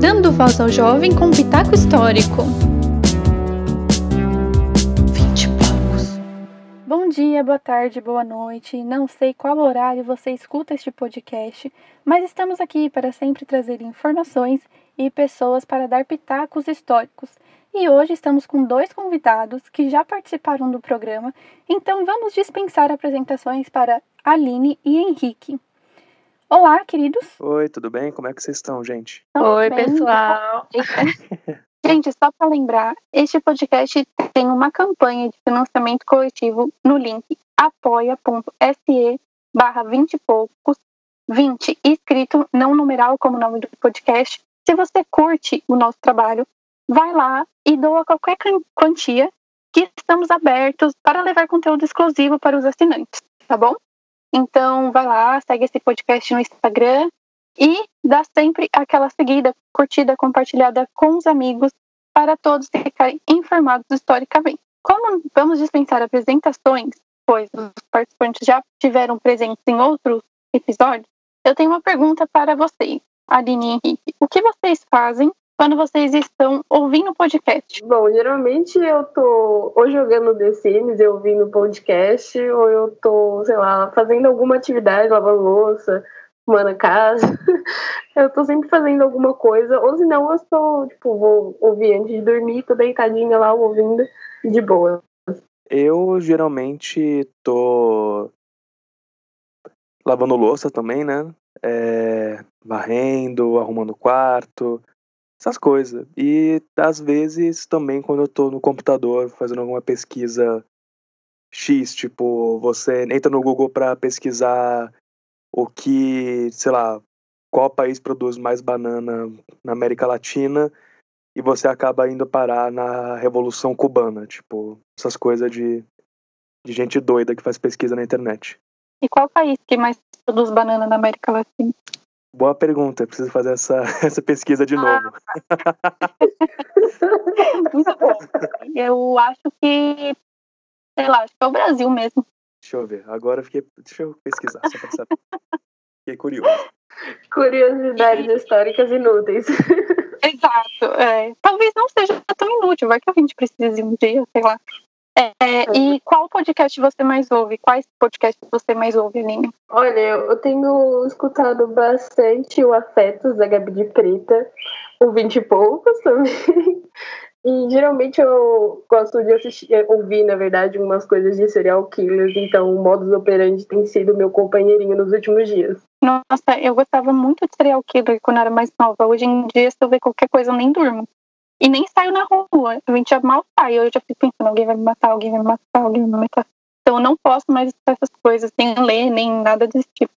Dando voz ao jovem com pitaco histórico. 20 palcos. Bom dia, boa tarde, boa noite. Não sei qual horário você escuta este podcast, mas estamos aqui para sempre trazer informações e pessoas para dar pitacos históricos. E hoje estamos com dois convidados que já participaram do programa, então vamos dispensar apresentações para Aline e Henrique. Olá, queridos. Oi, tudo bem? Como é que vocês estão, gente? Oi, pessoal. Gente, só para lembrar, este podcast tem uma campanha de financiamento coletivo no link apoia.se barra 20 e poucos, 20 escrito, não numeral como nome do podcast. Se você curte o nosso trabalho, vai lá e doa qualquer quantia que estamos abertos para levar conteúdo exclusivo para os assinantes, tá bom? Então vai lá, segue esse podcast no Instagram e dá sempre aquela seguida, curtida, compartilhada com os amigos para todos ficarem informados historicamente. Como vamos dispensar apresentações, pois os participantes já tiveram presentes em outros episódios, eu tenho uma pergunta para vocês, Aline e Henrique. O que vocês fazem quando vocês estão ouvindo o podcast? Bom, geralmente eu tô ou jogando The Sims e ouvindo podcast, ou eu tô, sei lá, fazendo alguma atividade, lavando louça, arrumando a casa. eu tô sempre fazendo alguma coisa, ou se não, eu estou, tipo, vou ouvir antes de dormir, tô deitadinha lá ouvindo de boa. Eu geralmente tô lavando louça também, né? É, varrendo, arrumando o quarto, essas coisas. E às vezes também quando eu tô no computador fazendo alguma pesquisa X, tipo, você entra no Google para pesquisar o que, sei lá, qual país produz mais banana na América Latina e você acaba indo parar na Revolução Cubana, tipo, essas coisas de, de gente doida que faz pesquisa na internet. E qual país que mais produz banana na América Latina? Boa pergunta, preciso fazer essa, essa pesquisa de novo. Muito bom. Eu acho que, sei lá, acho que é o Brasil mesmo. Deixa eu ver, agora eu fiquei. Deixa eu pesquisar, só pra saber. Fiquei curioso. Curiosidades históricas inúteis. Exato. É. Talvez não seja tão inútil, vai que a gente precise um dia, sei lá. É, é, e qual podcast você mais ouve? Quais podcasts você mais ouve, Aline? Olha, eu tenho escutado bastante o Afetos da Gabi de Preta, o Vinte e Poucos também. E geralmente eu gosto de assistir, ouvir, na verdade, umas coisas de serial killers, então o modus operandi tem sido meu companheirinho nos últimos dias. Nossa, eu gostava muito de serial killer quando era mais nova. Hoje em dia, se eu ver qualquer coisa, eu nem durmo. E nem saio na rua. Gente já mal sai. Eu já fico pensando, alguém vai me matar, alguém vai me matar, alguém vai me matar. Então eu não posso mais escutar essas coisas, nem ler, nem nada desse tipo.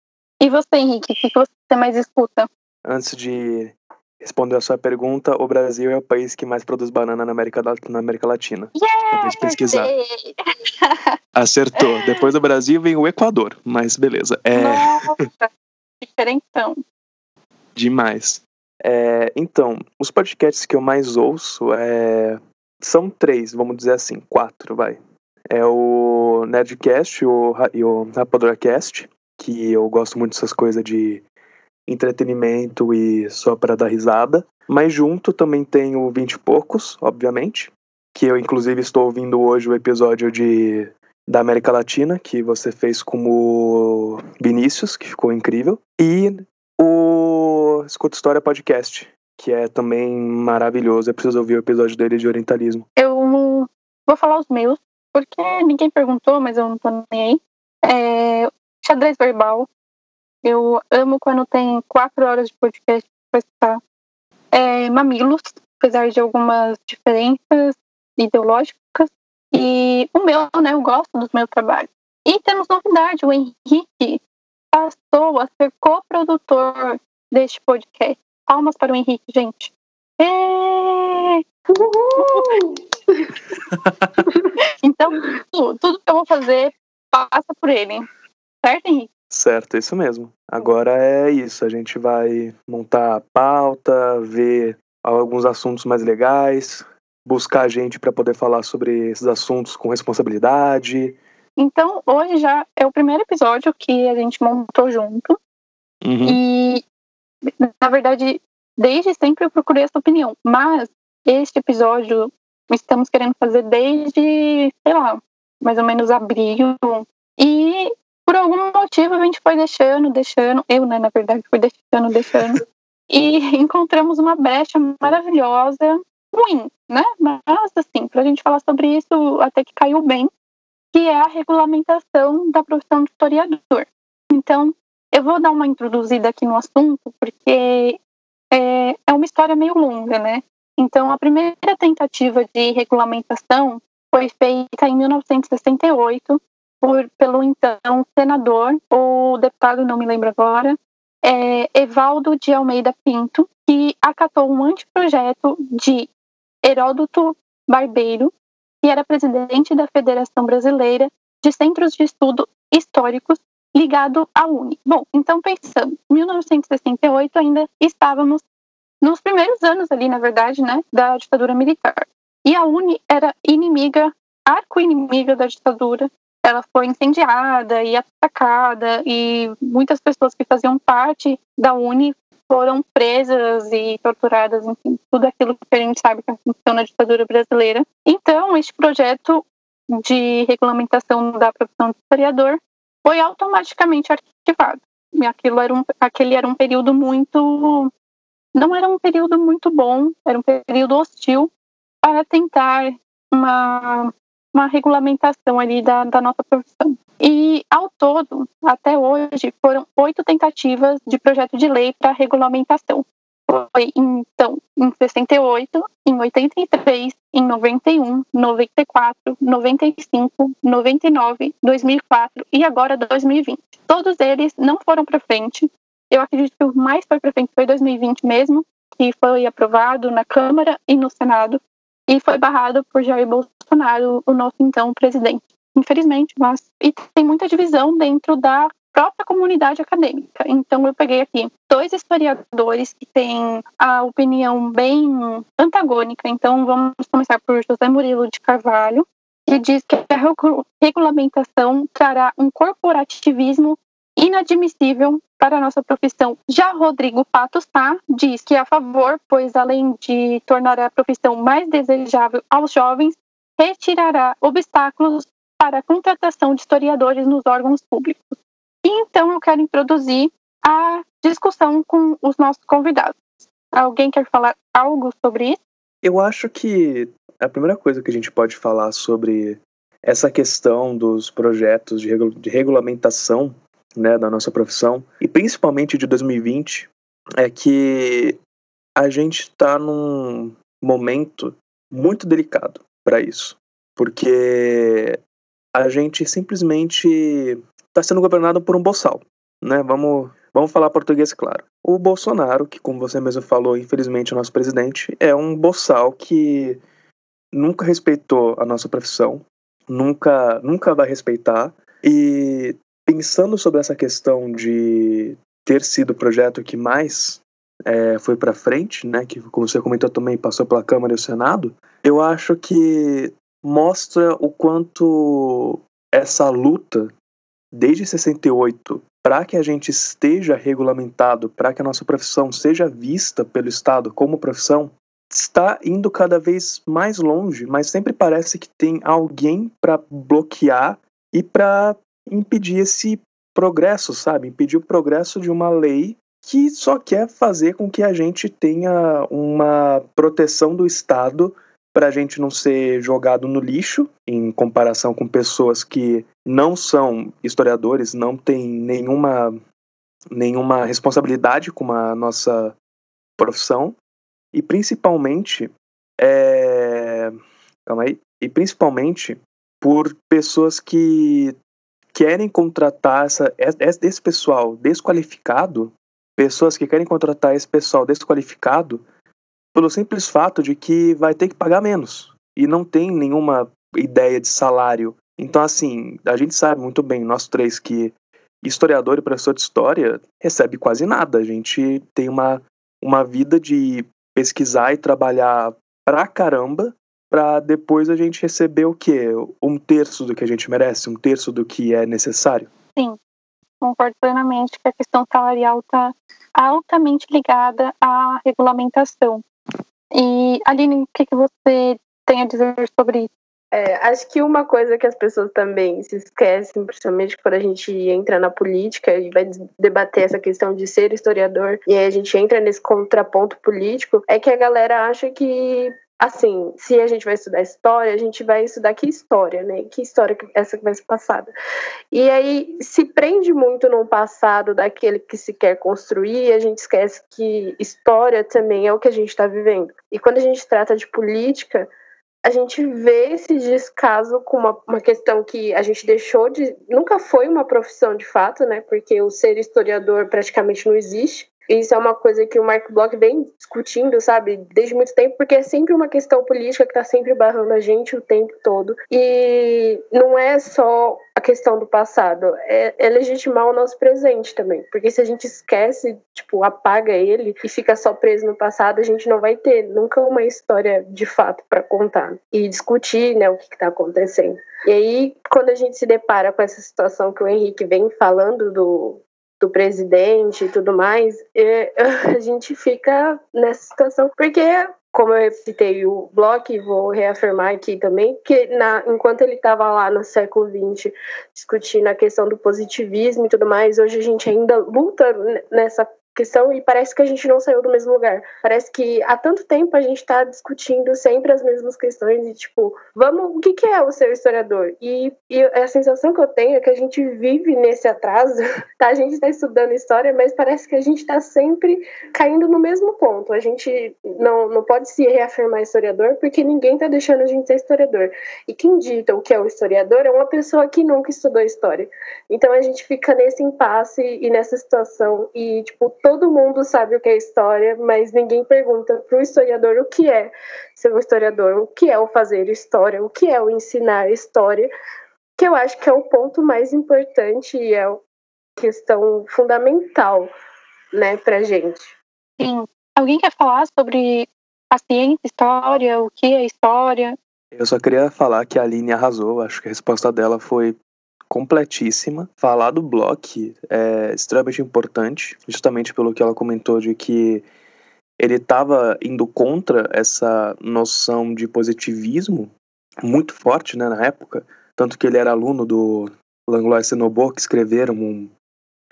E você, Henrique, o que você mais escuta? Antes de responder a sua pergunta, o Brasil é o país que mais produz banana na América, na América Latina. Yeah, de pesquisar. Acertou. Depois do Brasil vem o Equador, mas beleza. É... Nossa, diferentão. Demais. É, então, os podcasts que eu mais ouço é, são três, vamos dizer assim, quatro, vai. É o Nerdcast o, e o RapadorCast, que eu gosto muito dessas coisas de entretenimento e só para dar risada. Mas junto também tem o Vinte e Poucos, obviamente, que eu inclusive estou ouvindo hoje o episódio de da América Latina, que você fez com o Vinícius, que ficou incrível. E o Escuta História Podcast, que é também maravilhoso. Eu preciso ouvir o episódio dele de orientalismo. Eu vou falar os meus, porque ninguém perguntou, mas eu não tô nem aí. É, xadrez verbal. Eu amo quando tem quatro horas de podcast pra escutar. É, mamilos, apesar de algumas diferenças ideológicas. E o meu, né? Eu gosto do meu trabalho. E temos novidade, o Henrique passou a ser coprodutor deste podcast. Palmas para o Henrique, gente. É... então, tudo, tudo que eu vou fazer passa por ele. Certo, Henrique? Certo, isso mesmo. Agora é isso. A gente vai montar a pauta, ver alguns assuntos mais legais, buscar gente para poder falar sobre esses assuntos com responsabilidade. Então, hoje já é o primeiro episódio que a gente montou junto. Uhum. E, na verdade, desde sempre eu procurei essa opinião, mas este episódio estamos querendo fazer desde, sei lá, mais ou menos abril. E por algum motivo a gente foi deixando, deixando, eu, né, na verdade, fui deixando, deixando. e encontramos uma brecha maravilhosa, ruim, né? Mas, assim, para a gente falar sobre isso, até que caiu bem, que é a regulamentação da profissão de historiador. Então, eu vou dar uma introduzida aqui no assunto, porque é, é uma história meio longa, né? Então, a primeira tentativa de regulamentação foi feita em 1968 por, pelo então senador, ou deputado, não me lembro agora, é, Evaldo de Almeida Pinto, que acatou um anteprojeto de Heródoto Barbeiro, que era presidente da Federação Brasileira de Centros de Estudo Históricos ligado à UNE. Bom, então pensando, 1968 ainda estávamos nos primeiros anos ali, na verdade, né, da ditadura militar. E a UNE era inimiga, arco-inimiga da ditadura. Ela foi incendiada e atacada, e muitas pessoas que faziam parte da UNE foram presas e torturadas, enfim, tudo aquilo que a gente sabe que aconteceu na ditadura brasileira. Então, este projeto de regulamentação da profissão de historiador foi automaticamente arquivado. E aquilo era um, aquele era um período muito. Não era um período muito bom, era um período hostil para tentar uma, uma regulamentação ali da, da nossa profissão. E, ao todo, até hoje, foram oito tentativas de projeto de lei para regulamentação. Foi, então, em 68, em 83, em 91, 94, 95, 99, 2004 e agora 2020. Todos eles não foram para frente. Eu acredito que o mais foi para frente foi 2020 mesmo, que foi aprovado na Câmara e no Senado e foi barrado por Jair Bolsonaro, o nosso então presidente. Infelizmente, mas e tem muita divisão dentro da própria comunidade acadêmica. Então eu peguei aqui dois historiadores que têm a opinião bem antagônica. Então vamos começar por José Murilo de Carvalho, que diz que a regulamentação trará um corporativismo inadmissível para a nossa profissão. Já Rodrigo Pato Sá diz que é a favor, pois além de tornar a profissão mais desejável aos jovens, retirará obstáculos para a contratação de historiadores nos órgãos públicos. E então eu quero introduzir a discussão com os nossos convidados. Alguém quer falar algo sobre isso? Eu acho que a primeira coisa que a gente pode falar sobre essa questão dos projetos de, regulamentação né, da nossa profissão, e principalmente de 2020, é que a gente está num momento muito delicado para isso, porque a gente simplesmente está sendo governado por um boçal, né? Vamos, vamos falar português claro. O Bolsonaro, que como você mesmo falou, infelizmente é o nosso presidente, é um boçal que nunca respeitou a nossa profissão, nunca, nunca vai respeitar e pensando sobre essa questão de ter sido o projeto que mais é, foi para frente, né, que como você comentou também passou pela Câmara e o Senado, eu acho que mostra o quanto essa luta desde 68 para que a gente esteja regulamentado, para que a nossa profissão seja vista pelo Estado como profissão, está indo cada vez mais longe, mas sempre parece que tem alguém para bloquear e para impedir esse progresso, sabe? Impedir o progresso de uma lei que só quer fazer com que a gente tenha uma proteção do Estado para a gente não ser jogado no lixo em comparação com pessoas que não são historiadores, não têm nenhuma nenhuma responsabilidade com a nossa profissão. E principalmente é... calma aí e principalmente por pessoas que querem contratar essa, esse pessoal desqualificado, pessoas que querem contratar esse pessoal desqualificado, pelo simples fato de que vai ter que pagar menos e não tem nenhuma ideia de salário. Então, assim, a gente sabe muito bem, nós três, que historiador e professor de história recebe quase nada. A gente tem uma, uma vida de pesquisar e trabalhar pra caramba para depois a gente receber o quê? Um terço do que a gente merece, um terço do que é necessário? Sim, concordo plenamente que a questão salarial está altamente ligada à regulamentação. E, Aline, o que, que você tem a dizer sobre isso? É, acho que uma coisa que as pessoas também se esquecem, principalmente quando a gente entra na política e vai debater essa questão de ser historiador, e aí a gente entra nesse contraponto político, é que a galera acha que assim, se a gente vai estudar história, a gente vai estudar que história, né? Que história que essa que vai ser passada. E aí se prende muito no passado daquele que se quer construir, a gente esquece que história também é o que a gente está vivendo. E quando a gente trata de política, a gente vê esse descaso com uma, uma questão que a gente deixou de. Nunca foi uma profissão de fato, né? Porque o ser historiador praticamente não existe. Isso é uma coisa que o Mark Bloch vem discutindo, sabe, desde muito tempo, porque é sempre uma questão política que está sempre barrando a gente o tempo todo. E não é só a questão do passado, é, é legitimar o nosso presente também. Porque se a gente esquece, tipo, apaga ele e fica só preso no passado, a gente não vai ter nunca uma história de fato para contar e discutir, né, o que está acontecendo. E aí, quando a gente se depara com essa situação que o Henrique vem falando do, do presidente e tudo mais, e, a gente fica nessa situação. Porque, como eu citei o Bloch, vou reafirmar aqui também, que na, enquanto ele estava lá no século XX discutindo a questão do positivismo e tudo mais, hoje a gente ainda luta nessa questão e parece que a gente não saiu do mesmo lugar. Parece que há tanto tempo a gente está discutindo sempre as mesmas questões e, tipo, vamos, o que, que é o ser historiador? E, e, a sensação que eu tenho é que a gente vive nesse atraso, tá? A gente está estudando história, mas parece que a gente está sempre caindo no mesmo ponto. A gente não, não pode se reafirmar historiador porque ninguém está deixando a gente ser historiador. E quem dita o que é o historiador é uma pessoa que nunca estudou história. Então a gente fica nesse impasse e nessa situação e, tipo, todo mundo sabe o que é história, mas ninguém pergunta para o historiador o que é ser um historiador, o que é o fazer história, o que é o ensinar história, que eu acho que é o ponto mais importante e é a questão fundamental, né, para gente. Sim. Alguém quer falar sobre a ciência, história, o que é história? Eu só queria falar que a Aline arrasou, acho que a resposta dela foi completíssima. Falar do Bloch é extremamente importante, justamente pelo que ela comentou de que ele estava indo contra essa noção de positivismo muito forte né, na época, tanto que ele era aluno do Langlois Senobo, que escreveram um,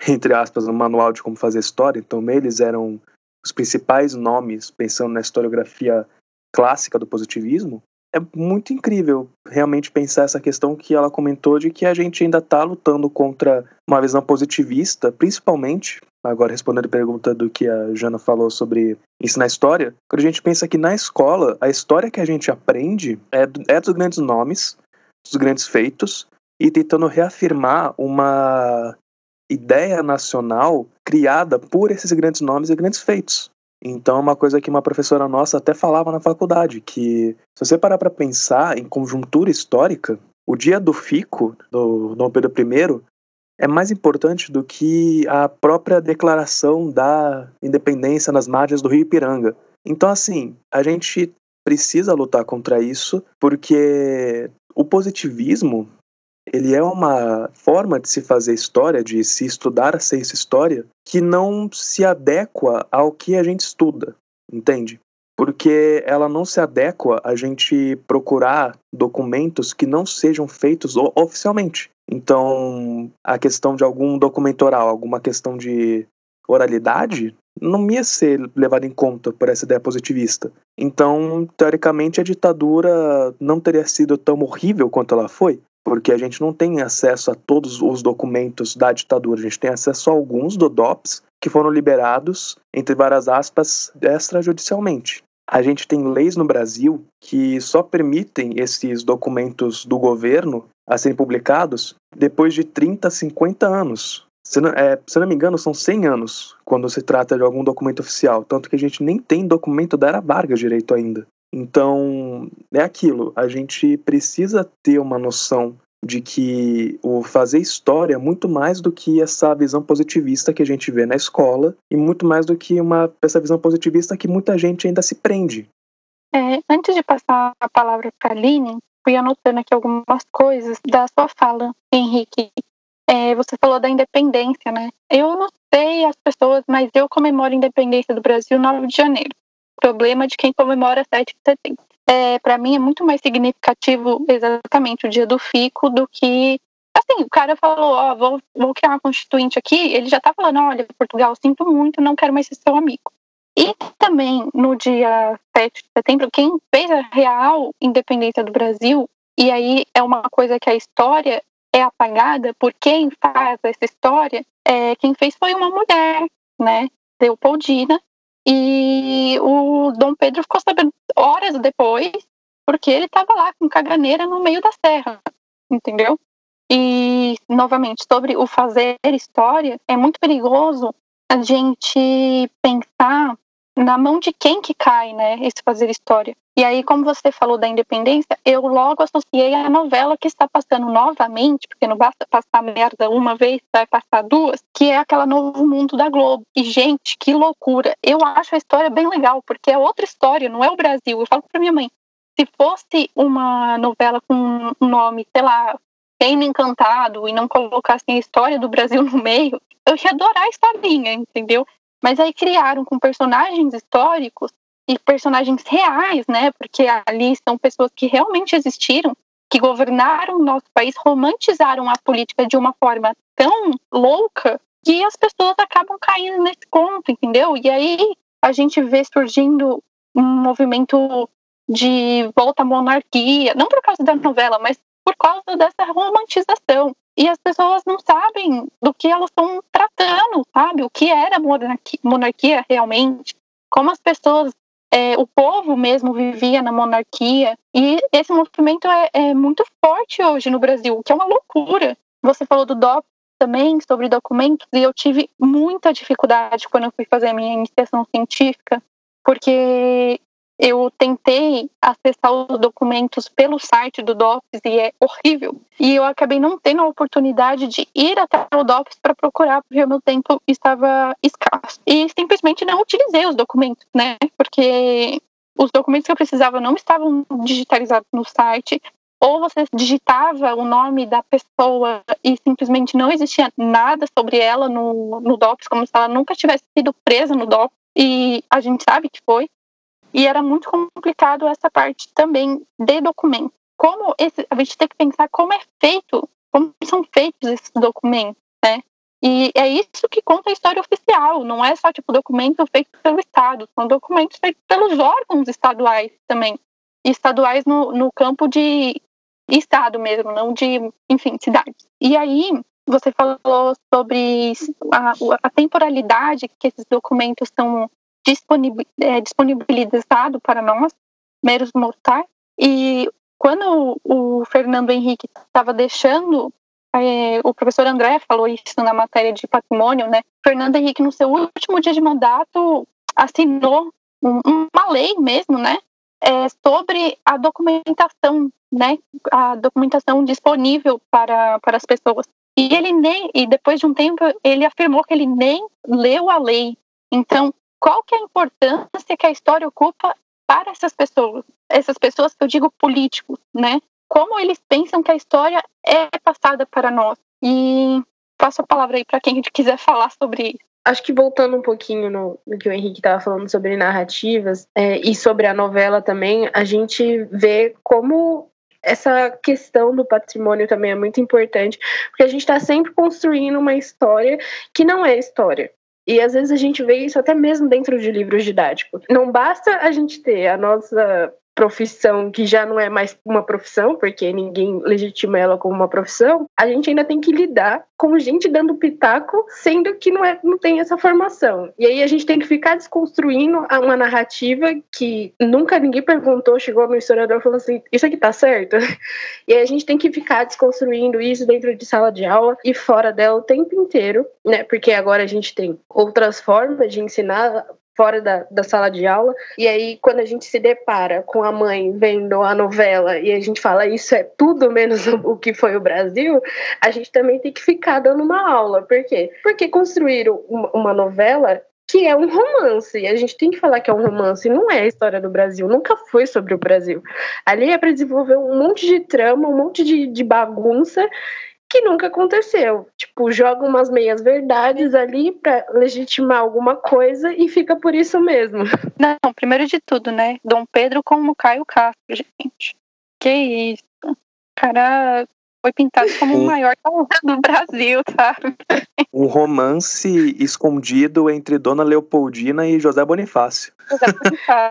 entre aspas, um manual de como fazer história, então eles eram os principais nomes pensando na historiografia clássica do positivismo, é muito incrível realmente pensar essa questão que ela comentou de que a gente ainda está lutando contra uma visão positivista, principalmente, agora respondendo a pergunta do que a Jana falou sobre ensinar história, quando a gente pensa que na escola a história que a gente aprende é, é dos grandes nomes, dos grandes feitos, e tentando reafirmar uma ideia nacional criada por esses grandes nomes e grandes feitos. Então, é uma coisa que uma professora nossa até falava na faculdade, que se você parar para pensar em conjuntura histórica, o dia do fico do Dom Pedro I é mais importante do que a própria declaração da independência nas margens do Rio Ipiranga. Então, assim, a gente precisa lutar contra isso, porque o positivismo ele é uma forma de se fazer história, de se estudar a ciência história, que não se adequa ao que a gente estuda, entende? Porque ela não se adequa a gente procurar documentos que não sejam feitos oficialmente. Então, a questão de algum documento oral, alguma questão de oralidade, não ia ser levada em conta por essa ideia positivista. Então, teoricamente, a ditadura não teria sido tão horrível quanto ela foi, porque a gente não tem acesso a todos os documentos da ditadura, a gente tem acesso a alguns do DOPS que foram liberados, entre várias aspas, extrajudicialmente. A gente tem leis no Brasil que só permitem esses documentos do governo a serem publicados depois de 30, 50 anos. Se não, é, se não me engano, são 100 anos quando se trata de algum documento oficial. Tanto que a gente nem tem documento da Era Vargas direito ainda. Então, é aquilo, a gente precisa ter uma noção de que o fazer história é muito mais do que essa visão positivista que a gente vê na escola e muito mais do que uma essa visão positivista que muita gente ainda se prende. É, antes de passar a palavra para a Aline, fui anotando aqui algumas coisas da sua fala, Henrique. é, você falou da independência, né? Eu não sei as pessoas, mas eu comemoro a independência do Brasil 9 de janeiro. Problema de quem comemora 7 de setembro. É, para mim é muito mais significativo exatamente o dia do fico do que assim, o cara falou, ó, vou, vou criar uma constituinte aqui, ele já tá falando, olha, Portugal, sinto muito, não quero mais ser seu amigo. E também no dia 7 de setembro, quem fez a real independência do Brasil, e aí é uma coisa que a história é apagada por quem faz essa história, é, quem fez foi uma mulher, né, Leopoldina, e o Dom Pedro ficou sabendo horas depois, porque ele estava lá com caganeira no meio da serra, entendeu? E, novamente, sobre o fazer história, é muito perigoso a gente pensar na mão de quem que cai, né, esse fazer história. E aí, como você falou da independência, eu logo associei a novela que está passando novamente, porque não basta passar merda uma vez, vai passar duas, que é aquela Novo Mundo da Globo. E, gente, que loucura. Eu acho a história bem legal, porque é outra história, não é o Brasil. Eu falo pra minha mãe, se fosse uma novela com um nome, sei lá, Reino Encantado, e não colocassem a história do Brasil no meio, eu ia adorar a historinha, entendeu? Mas aí criaram com personagens históricos e personagens reais, né? Porque ali são pessoas que realmente existiram, que governaram o nosso país, romantizaram a política de uma forma tão louca que as pessoas acabam caindo nesse conto, entendeu? E aí a gente vê surgindo um movimento de volta à monarquia, não por causa da novela, mas por causa dessa romantização e as pessoas não sabem do que elas estão tratando, sabe? O que era monarquia, monarquia realmente, como as pessoas, é, o povo mesmo vivia na monarquia. E esse movimento é, é muito forte hoje no Brasil, o que é uma loucura. Você falou do DOP também, sobre documentos, e eu tive muita dificuldade quando eu fui fazer a minha iniciação científica, porque eu tentei acessar os documentos pelo site do DOPS e é horrível. E eu acabei não tendo a oportunidade de ir até o DOPS para procurar, porque o meu tempo estava escasso. E simplesmente não utilizei os documentos, né? Porque os documentos que eu precisava não estavam digitalizados no site. Ou você digitava o nome da pessoa e simplesmente não existia nada sobre ela no, no DOPS, como se ela nunca tivesse sido presa no DOPS. E a gente sabe que foi. E era muito complicado essa parte também de documento. Como esse, a gente tem que pensar como é feito, como são feitos esses documentos, né? E é isso que conta a história oficial, não é só tipo documento feito pelo Estado, são documentos feitos pelos órgãos estaduais também. Estaduais no, no campo de Estado mesmo, não de, enfim, cidades. E aí, você falou sobre a, a temporalidade que esses documentos são disponibilizado para nós, meros mortais. E quando o Fernando Henrique estava deixando, é, o professor André falou isso na matéria de patrimônio, né? Fernando Henrique, no seu último dia de mandato, assinou um, uma lei mesmo, né? É, sobre a documentação, né? A documentação disponível para, para as pessoas. E ele nem, e depois de um tempo, ele afirmou que ele nem leu a lei. Então, qual que é a importância que a história ocupa para essas pessoas? Essas pessoas que eu digo políticos, né? Como eles pensam que a história é passada para nós? E passo a palavra aí para quem quiser falar sobre isso. Acho que voltando um pouquinho no, no que o Henrique estava falando sobre narrativas é, e sobre a novela também, a gente vê como essa questão do patrimônio também é muito importante, porque a gente está sempre construindo uma história que não é história. E às vezes a gente vê isso até mesmo dentro de livros didáticos. Não basta a gente ter a nossa profissão que já não é mais uma profissão, porque ninguém legitima ela como uma profissão, a gente ainda tem que lidar com gente dando pitaco, sendo que não, é, não tem essa formação. E aí a gente tem que ficar desconstruindo uma narrativa que nunca ninguém perguntou, chegou no historiador e falou assim: isso aqui tá certo? E aí a gente tem que ficar desconstruindo isso dentro de sala de aula e fora dela o tempo inteiro, né? Porque agora a gente tem outras formas de ensinar fora da, da sala de aula. E aí, quando a gente se depara com a mãe vendo a novela e a gente fala isso é tudo menos o, que foi o Brasil, a gente também tem que ficar dando uma aula. Por quê? Porque construir uma, novela que é um romance. A gente tem que falar que é um romance, não é a história do Brasil, nunca foi sobre o Brasil. Ali é para desenvolver um monte de trama, um monte de, de bagunça que nunca aconteceu. Tipo, joga umas meias verdades ali para legitimar alguma coisa e fica por isso mesmo. Não, primeiro de tudo, né? Dom Pedro como Caio Castro, gente. Que isso. Cara foi pintado como o maior do Brasil, sabe? Um romance escondido entre Dona Leopoldina e José Bonifácio.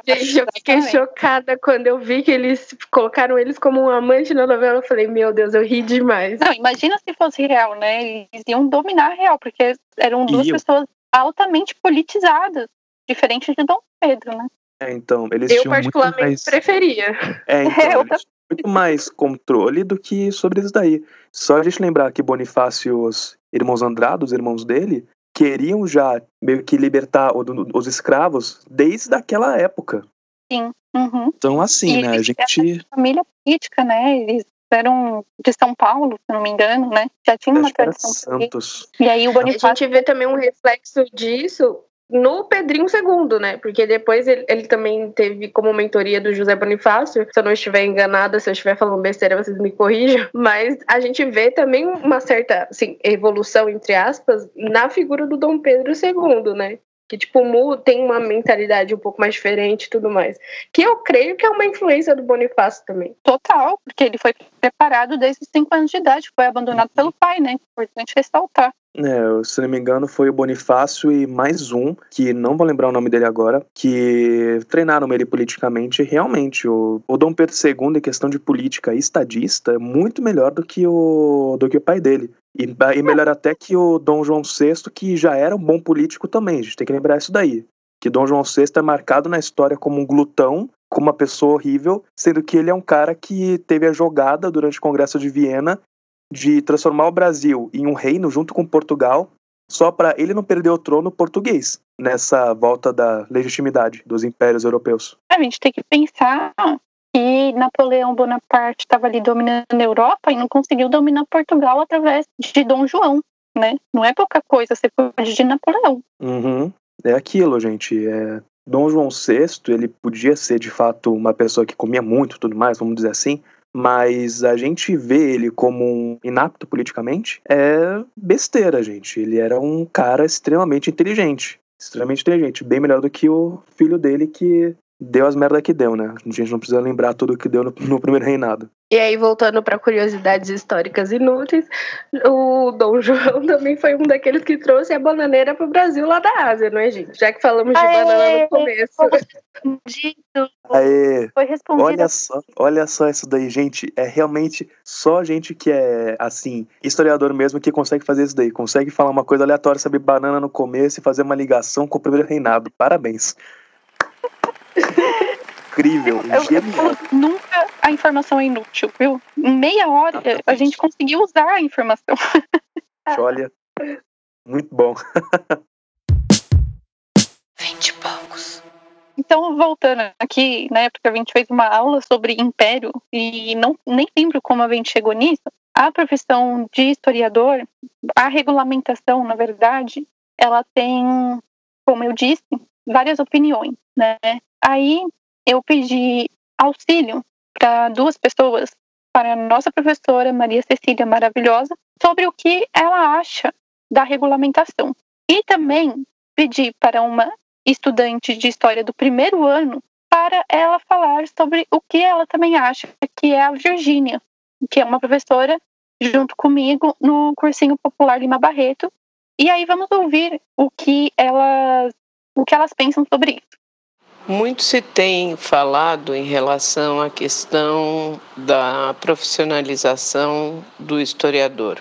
Gente, eu fiquei chocada quando eu vi que eles colocaram eles como um amante na novela. Eu falei, meu Deus, eu ri demais. Não, imagina se fosse real, né? Eles iam dominar a real, porque eram duas Iam. pessoas altamente politizadas, diferente de Dom Pedro, né? É, então, eles eu tinham particularmente mais... preferia. É, então, é, eles muito mais controle do que sobre isso daí. Só a gente lembrar que Bonifácio e os irmãos Andrade, os irmãos dele, queriam já meio que libertar os escravos desde aquela época. Sim. Uhum. Então, assim, e né, a gente... Família política, né, eles eram de São Paulo, se não me engano, né? Já tinha uma tradição. Santos. E aí o Bonifácio... A gente vê também um reflexo disso no Pedrinho II, né? Porque depois ele, ele, também teve como mentoria do José Bonifácio. Se eu não estiver enganada, se eu estiver falando besteira, vocês me corrijam. Mas a gente vê também uma certa assim, evolução, entre aspas, na figura do Dom Pedro II, né? que tipo tem uma mentalidade um pouco mais diferente e tudo mais. Que eu creio que é uma influência do Bonifácio também. Total, porque ele foi preparado desde os 5 anos de idade, foi abandonado pelo pai, né? Importante ressaltar. É, se não me engano, foi o Bonifácio e mais um, que não vou lembrar o nome dele agora, que treinaram ele politicamente. Realmente, o, o Dom Pedro II, em questão de política estadista, é muito melhor do que o, do que o pai dele. E, e melhor até que o Dom João VI, que já era um bom político também. A gente tem que lembrar isso daí. Que Dom João VI é marcado na história como um glutão, como uma pessoa horrível, sendo que ele é um cara que teve a jogada durante o Congresso de Viena de transformar o Brasil em um reino junto com Portugal, só para ele não perder o trono português nessa volta da legitimidade dos impérios europeus. A gente tem que pensar que Napoleão Bonaparte estava ali dominando a Europa e não conseguiu dominar Portugal através de Dom João, né? Não é pouca coisa ser pode de Napoleão. Uhum. É aquilo, gente. É... Dom João VI, ele podia ser de fato uma pessoa que comia muito, tudo mais, vamos dizer assim, mas a gente vê ele como um inapto politicamente é besteira, gente. Ele era um cara extremamente inteligente. Extremamente inteligente, bem melhor do que o filho dele que deu as merdas que deu, né? A gente não precisa lembrar tudo que deu no, no primeiro reinado. E aí, voltando para curiosidades históricas inúteis, o Dom João também foi um daqueles que trouxe a bananeira para o Brasil lá da Ásia, não é, gente? Já que falamos de Aê, banana no começo. Respondido. Aê, foi respondido. Olha só, olha só isso daí, gente. É realmente só gente que é, assim, historiador mesmo que consegue fazer isso daí. Consegue falar uma coisa aleatória sobre banana no começo e fazer uma ligação com o primeiro reinado. Parabéns. Incrível, eu, genial. Eu, nunca a informação é inútil, viu? Em meia hora a gente conseguiu usar a informação. Olha, muito bom. Vinte poucos. Então, voltando aqui, na época a gente fez uma aula sobre império e não nem lembro como a gente chegou nisso. A profissão de historiador, a regulamentação, na verdade, ela tem, como eu disse, várias opiniões, né? Aí eu pedi auxílio para duas pessoas, para a nossa professora Maria Cecília maravilhosa, sobre o que ela acha da regulamentação. E também pedi para uma estudante de história do primeiro ano para ela falar sobre o que ela também acha, que é a Virgínia, que é uma professora junto comigo no cursinho popular Lima Barreto. E aí vamos ouvir o que elas o que elas pensam sobre isso. Muito se tem falado em relação à questão da profissionalização do historiador.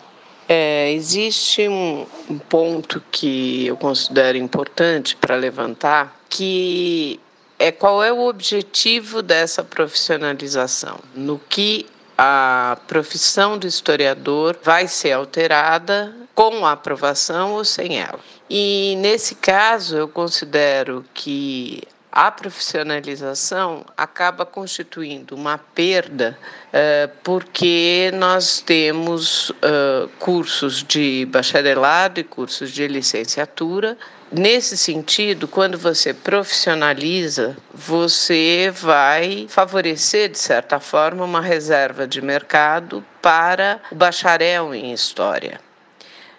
É, existe um, um ponto que eu considero importante para levantar, que é qual é o objetivo dessa profissionalização, no que a profissão do historiador vai ser alterada com a aprovação ou sem ela. E nesse caso, eu considero que a profissionalização acaba constituindo uma perda uh, porque nós temos uh, cursos de bacharelado e cursos de licenciatura. Nesse sentido, quando você profissionaliza, você vai favorecer, de certa forma, uma reserva de mercado para o bacharel em História.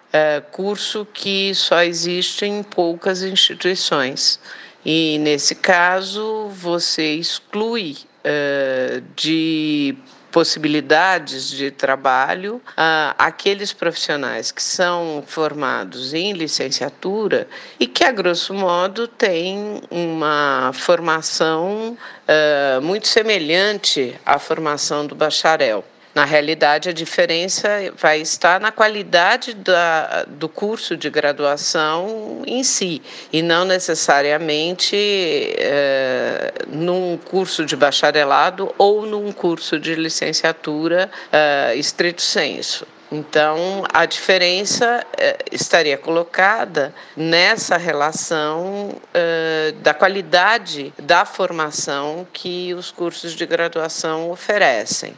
Uh, curso que só existe em poucas instituições. E nesse caso, você exclui uh, de possibilidades de trabalho uh, aqueles profissionais que são formados em licenciatura e que, a grosso modo, têm uma formação uh, muito semelhante à formação do bacharel. Na realidade, a diferença vai estar na qualidade da, do curso de graduação em si, e não necessariamente é, num curso de bacharelado ou num curso de licenciatura é, estrito senso. Então, a diferença é, estaria colocada nessa relação é, da qualidade da formação que os cursos de graduação oferecem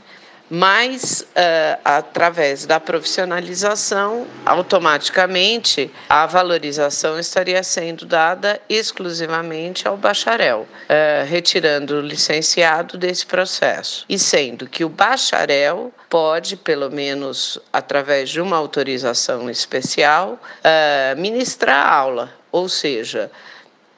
mas uh, através da profissionalização, automaticamente a valorização estaria sendo dada exclusivamente ao bacharel, uh, retirando o licenciado desse processo. E sendo que o bacharel pode, pelo menos através de uma autorização especial, uh, ministrar aula, ou seja,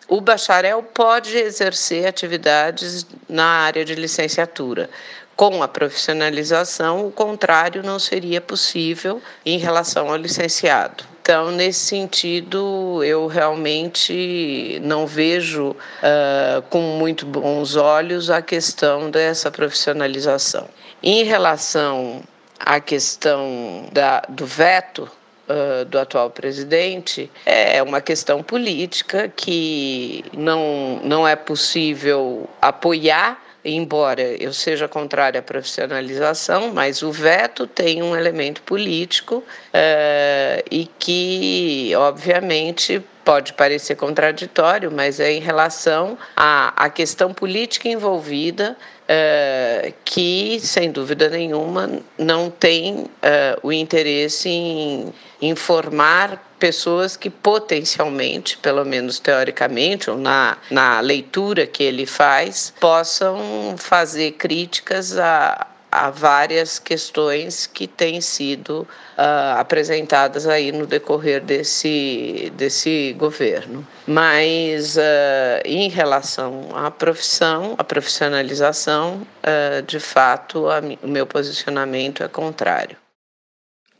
o bacharel pode exercer atividades na área de licenciatura, com a profissionalização, o contrário não seria possível em relação ao licenciado. Então, nesse sentido, eu realmente não vejo uh, com muito bons olhos a questão dessa profissionalização. Em relação à questão da, do veto, Uh, do atual presidente é uma questão política que não, não é possível apoiar embora eu seja contrária à profissionalização, mas o veto tem um elemento político uh, e que, obviamente, pode parecer contraditório, mas é em relação à, à questão política envolvida, uh, que, sem dúvida nenhuma, não tem uh, o interesse em informar pessoas que potencialmente, pelo menos teoricamente, ou na, na leitura que ele faz, possam fazer críticas a, a várias questões que têm sido uh, apresentadas aí no decorrer desse, desse governo. Mas uh, em relação à profissão, à profissionalização, uh, de fato, a, o meu posicionamento é contrário.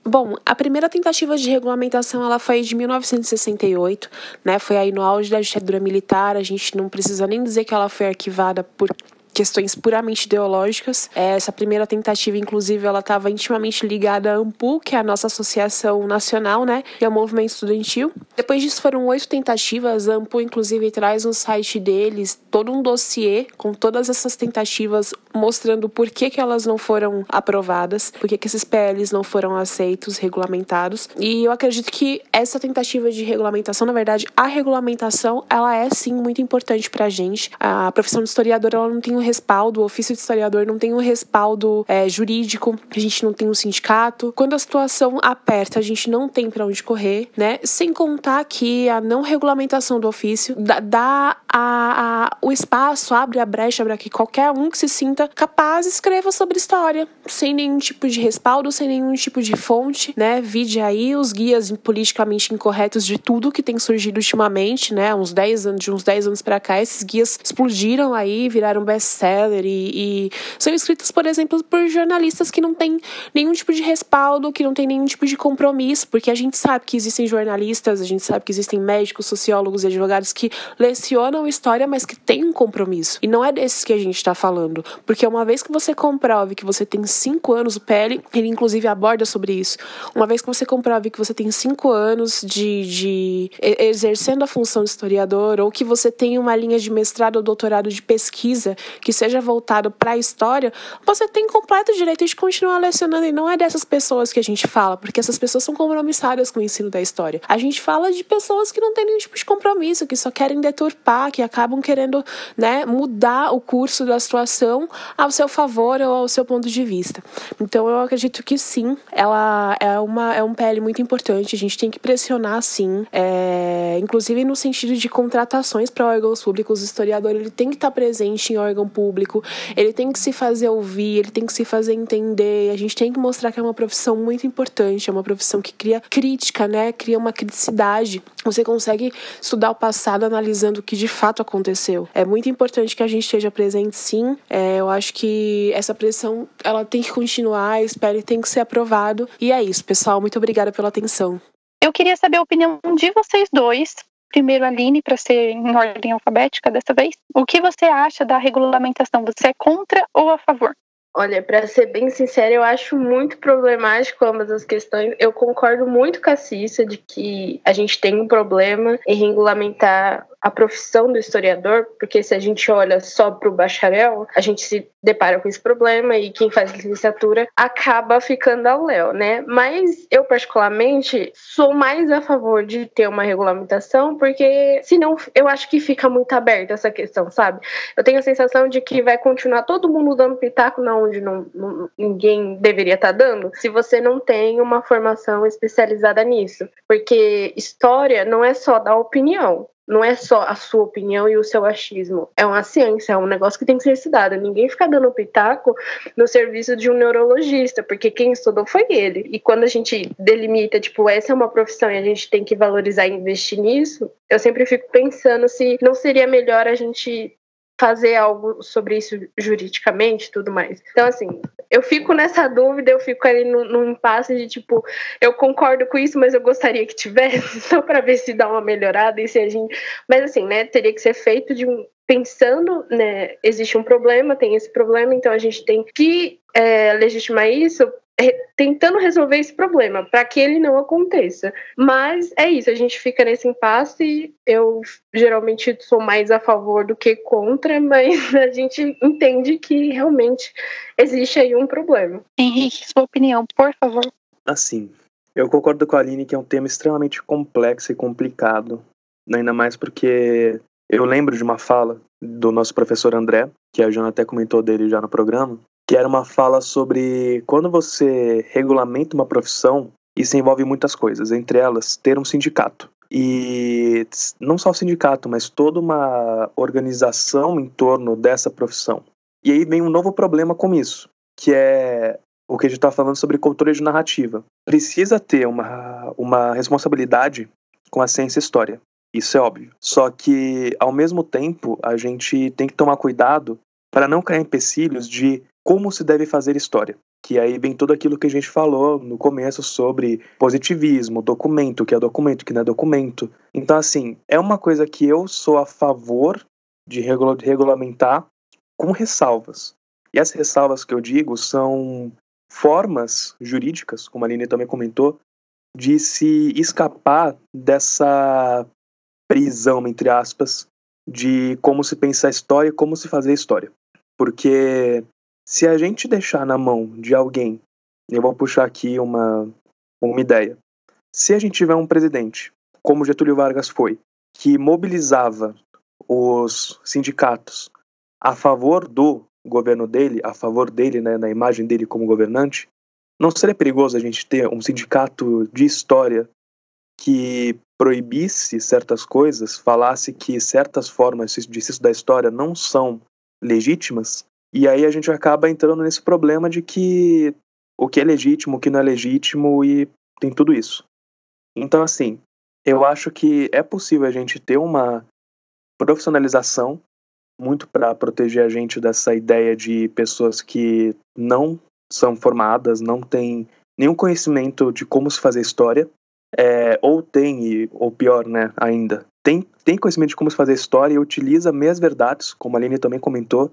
Bom, a primeira tentativa de regulamentação ela foi de 1968, né? Foi aí no auge da ditadura militar. A gente não precisa nem dizer que ela foi arquivada por questões puramente ideológicas. É, essa primeira tentativa, inclusive, ela estava intimamente ligada à AMPU, que é a nossa associação nacional, né, e ao movimento estudantil. Depois disso foram oito tentativas. A AMPU, inclusive, traz no site deles todo um dossiê com todas essas tentativas, mostrando por que, que elas não foram aprovadas, por que, que esses PLs não foram aceitos, regulamentados. E eu acredito que essa tentativa de regulamentação, na verdade, a regulamentação, ela é sim muito importante para a gente. A profissão de historiador, ela não tem respaldo, o ofício de historiador não tem um respaldo é, jurídico, a gente não tem um sindicato. Quando a situação aperta, a gente não tem para onde correr, né? Sem contar que a não regulamentação do ofício dá, dá a, a, o espaço, abre a brecha para que qualquer um que se sinta capaz escreva sobre história, sem nenhum tipo de respaldo, sem nenhum tipo de fonte, né? Vide aí os guias politicamente incorretos de tudo que tem surgido ultimamente, né? Uns 10 anos, de uns 10 anos para cá, esses guias explodiram aí, viraram best best-seller e, e, são escritas, por exemplo, por jornalistas que não têm nenhum tipo de respaldo, que não têm nenhum tipo de compromisso, porque a gente sabe que existem jornalistas, a gente sabe que existem médicos, sociólogos e advogados que lecionam história, mas que têm um compromisso. E não é desses que a gente está falando, Porque uma vez que você comprove que você tem cinco anos, o PL, ele inclusive aborda sobre isso. Uma vez que você comprove que você tem cinco anos de, de exercendo a função de historiador, ou que você tem uma linha de mestrado ou doutorado de pesquisa que seja voltado para a história, você tem completo direito de continuar lecionando. E não é dessas pessoas que a gente fala, porque essas pessoas são compromissadas com o ensino da história. A gente fala de pessoas que não têm nenhum tipo de compromisso, que só querem deturpar, que acabam querendo né, mudar o curso da situação ao seu favor ou ao seu ponto de vista. Então eu acredito que sim, ela é, uma, é um PL muito importante, a gente tem que pressionar sim, é, inclusive no sentido de contratações para órgãos públicos, o historiador ele tem que estar presente em órgão público, ele tem que se fazer ouvir, ele tem que se fazer entender, a gente tem que mostrar que é uma profissão muito importante, é uma profissão que cria crítica, né? Cria uma criticidade. Você consegue estudar o passado analisando o que de fato aconteceu. É muito importante que a gente esteja presente, sim. É, eu acho que essa pressão ela tem que continuar, espero que tem que ser aprovado. E é isso, pessoal. Muito obrigada pela atenção. Eu queria saber a opinião de vocês dois primeiro Aline, para ser em ordem alfabética dessa vez. O que você acha da regulamentação? Você é contra ou a favor? Olha, para ser bem sincera, eu acho muito problemático ambas as questões. Eu concordo muito com a Cissa de que a gente tem um problema em regulamentar a profissão do historiador, porque se a gente olha só para o bacharel, a gente se depara com esse problema e quem faz licenciatura acaba ficando ao léu, né? Mas eu, particularmente, sou mais a favor de ter uma regulamentação, porque senão eu acho que fica muito aberta essa questão, sabe? Eu tenho a sensação de que vai continuar todo mundo dando pitaco na onde não, não, ninguém deveria estar tá dando, se você não tem uma formação especializada nisso. Porque história não é só dar opinião, não é só a sua opinião e o seu achismo. É uma ciência, é um negócio que tem que ser estudado. Ninguém fica dando pitaco no serviço de um neurologista, porque quem estudou foi ele. E quando a gente delimita, tipo, essa é uma profissão e a gente tem que valorizar e investir nisso, eu sempre fico pensando se não seria melhor a gente fazer algo sobre isso juridicamente tudo mais. Então, assim, eu fico nessa dúvida, eu fico ali num, num impasse de tipo, eu concordo com isso, mas eu gostaria que tivesse, só para ver se dá uma melhorada e se a gente. Mas assim, né, teria que ser feito de um. Pensando, né, existe um problema, tem esse problema, então a gente tem que é, legitimar isso tentando resolver esse problema para que ele não aconteça. Mas é isso, a gente fica nesse impasse. Eu geralmente sou mais a favor do que contra, mas a gente entende que realmente existe aí um problema. Henrique, sua opinião, por favor. Assim, eu concordo com a Aline que é um tema extremamente complexo e complicado, ainda mais porque eu lembro de uma fala do nosso professor André, que a Jana até comentou dele já no programa, que era uma fala sobre quando você regulamenta uma profissão, isso envolve muitas coisas, entre elas ter um sindicato. E não só o sindicato, mas toda uma organização em torno dessa profissão. E aí vem um novo problema com isso, que é o que a gente está falando sobre controle de narrativa. Precisa ter uma, uma responsabilidade com a ciência e história. Isso é óbvio. Só que, ao mesmo tempo, a gente tem que tomar cuidado para não criar empecilhos de como se deve fazer história. Que aí vem tudo aquilo que a gente falou no começo sobre positivismo, documento, que é documento, que não é documento. Então, assim, é uma coisa que eu sou a favor de regulamentar com ressalvas. E as ressalvas que eu digo são formas jurídicas, como a Aline também comentou, de se escapar dessa prisão, entre aspas, de como se pensar história e como se fazer história. Porque se a gente deixar na mão de alguém, eu vou puxar aqui uma, uma ideia. Se a gente tiver um presidente, como Getúlio Vargas foi, que mobilizava os sindicatos a favor do governo dele, a favor dele, né, na imagem dele como governante, não seria perigoso a gente ter um sindicato de história que proibisse certas coisas, falasse que certas formas de se estudar história não são legítimas, e aí a gente acaba entrando nesse problema de que o que é legítimo, o que não é legítimo e tem tudo isso. Então, assim, eu acho que é possível a gente ter uma profissionalização muito para proteger a gente dessa ideia de pessoas que não são formadas, não têm nenhum conhecimento de como se fazer história, é, ou tem, ou pior, né, ainda, tem, tem conhecimento de como se fazer história e utiliza meias verdades, como a Aline também comentou,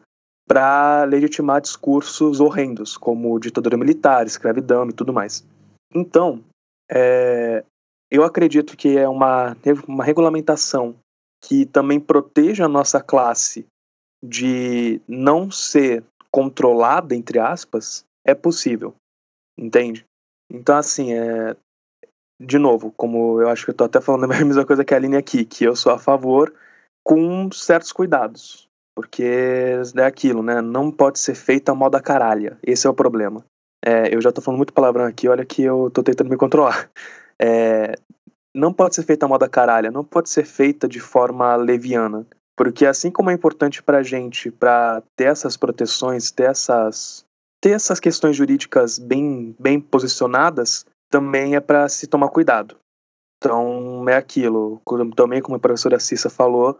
para legitimar discursos horrendos, como ditadura militar, escravidão e tudo mais. Então, é, eu acredito que é uma, uma regulamentação que também proteja a nossa classe de não ser controlada, entre aspas, é possível. Entende? Então, assim, é. De novo, como eu acho que eu tô até falando a mesma coisa que a Aline aqui, que eu sou a favor com certos cuidados. Porque é aquilo, né? Não pode ser feita a moda caralha. Esse é o problema. É, eu já tô falando muito palavrão aqui, olha que eu tô tentando me controlar. É, não pode ser feita a moda caralha, não pode ser feita de forma leviana. Porque assim como é importante pra gente, pra ter essas proteções, ter essas, ter essas questões jurídicas bem, bem posicionadas, também é para se tomar cuidado. Então, é aquilo. Também, como a professora Cissa falou,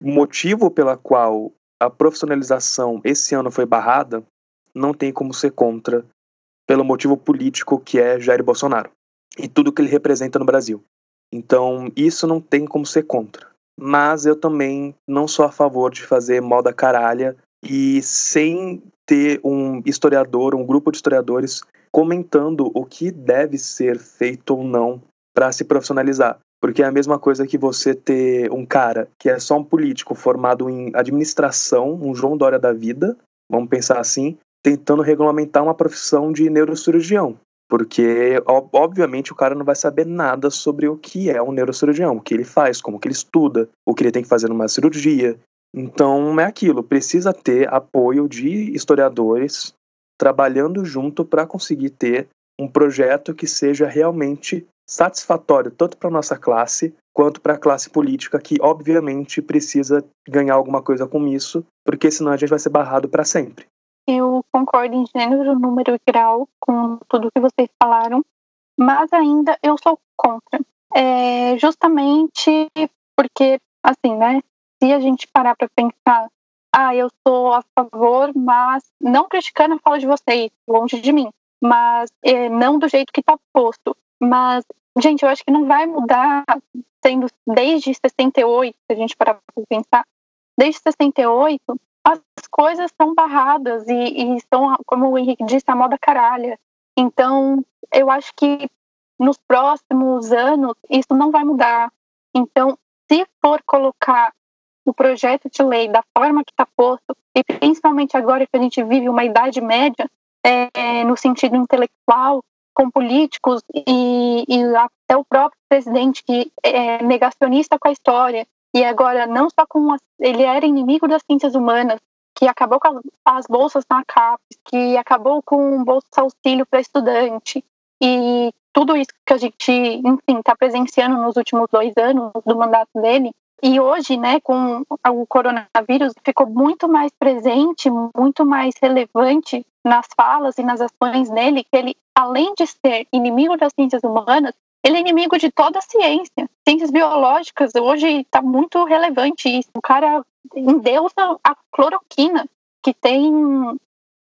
motivo pela qual a profissionalização esse ano foi barrada não tem como ser contra pelo motivo político que é Jair Bolsonaro e tudo que ele representa no Brasil. Então, isso não tem como ser contra. Mas eu também não sou a favor de fazer moda caralha e sem ter um historiador, um grupo de historiadores comentando o que deve ser feito ou não para se profissionalizar. Porque é a mesma coisa que você ter um cara que é só um político formado em administração, um João Dória da vida, vamos pensar assim, tentando regulamentar uma profissão de neurocirurgião. Porque, obviamente, o cara não vai saber nada sobre o que é um neurocirurgião, o que ele faz, como que ele estuda, o que ele tem que fazer numa cirurgia. Então, é aquilo, precisa ter apoio de historiadores trabalhando junto para conseguir ter um projeto que seja realmente satisfatório tanto para nossa classe quanto para a classe política que obviamente precisa ganhar alguma coisa com isso, porque senão a gente vai ser barrado para sempre. Eu concordo em gênero, número e grau com tudo que vocês falaram, mas ainda eu sou contra. É justamente porque, assim, né? Se a gente parar para pensar, ah, eu sou a favor, mas não criticando a fala de vocês, longe de mim, mas é, não do jeito que está posto. Mas, gente, eu acho que não vai mudar sendo desde 68, se a gente parar para pensar, desde 68, as coisas são barradas e, e estão, como o Henrique disse, a moda caralha. Então, eu acho que nos próximos anos isso não vai mudar. Então, se for colocar o projeto de lei da forma que está posto, e principalmente agora que a gente vive uma idade média, é, no sentido intelectual, com políticos e, e, até o próprio presidente que é negacionista com a história e agora não só com as, ele era inimigo das ciências humanas que acabou com as, as bolsas na CAPES, que acabou com o bolsa auxílio para estudante e tudo isso que a gente, enfim, está presenciando nos últimos dois anos do mandato dele, e hoje, né, com o coronavírus, ficou muito mais presente, muito mais relevante nas falas e nas ações dele, que ele, além de ser inimigo das ciências humanas, ele é inimigo de toda a ciência. Ciências biológicas, hoje está muito relevante isso. O cara endeusa a cloroquina, que tem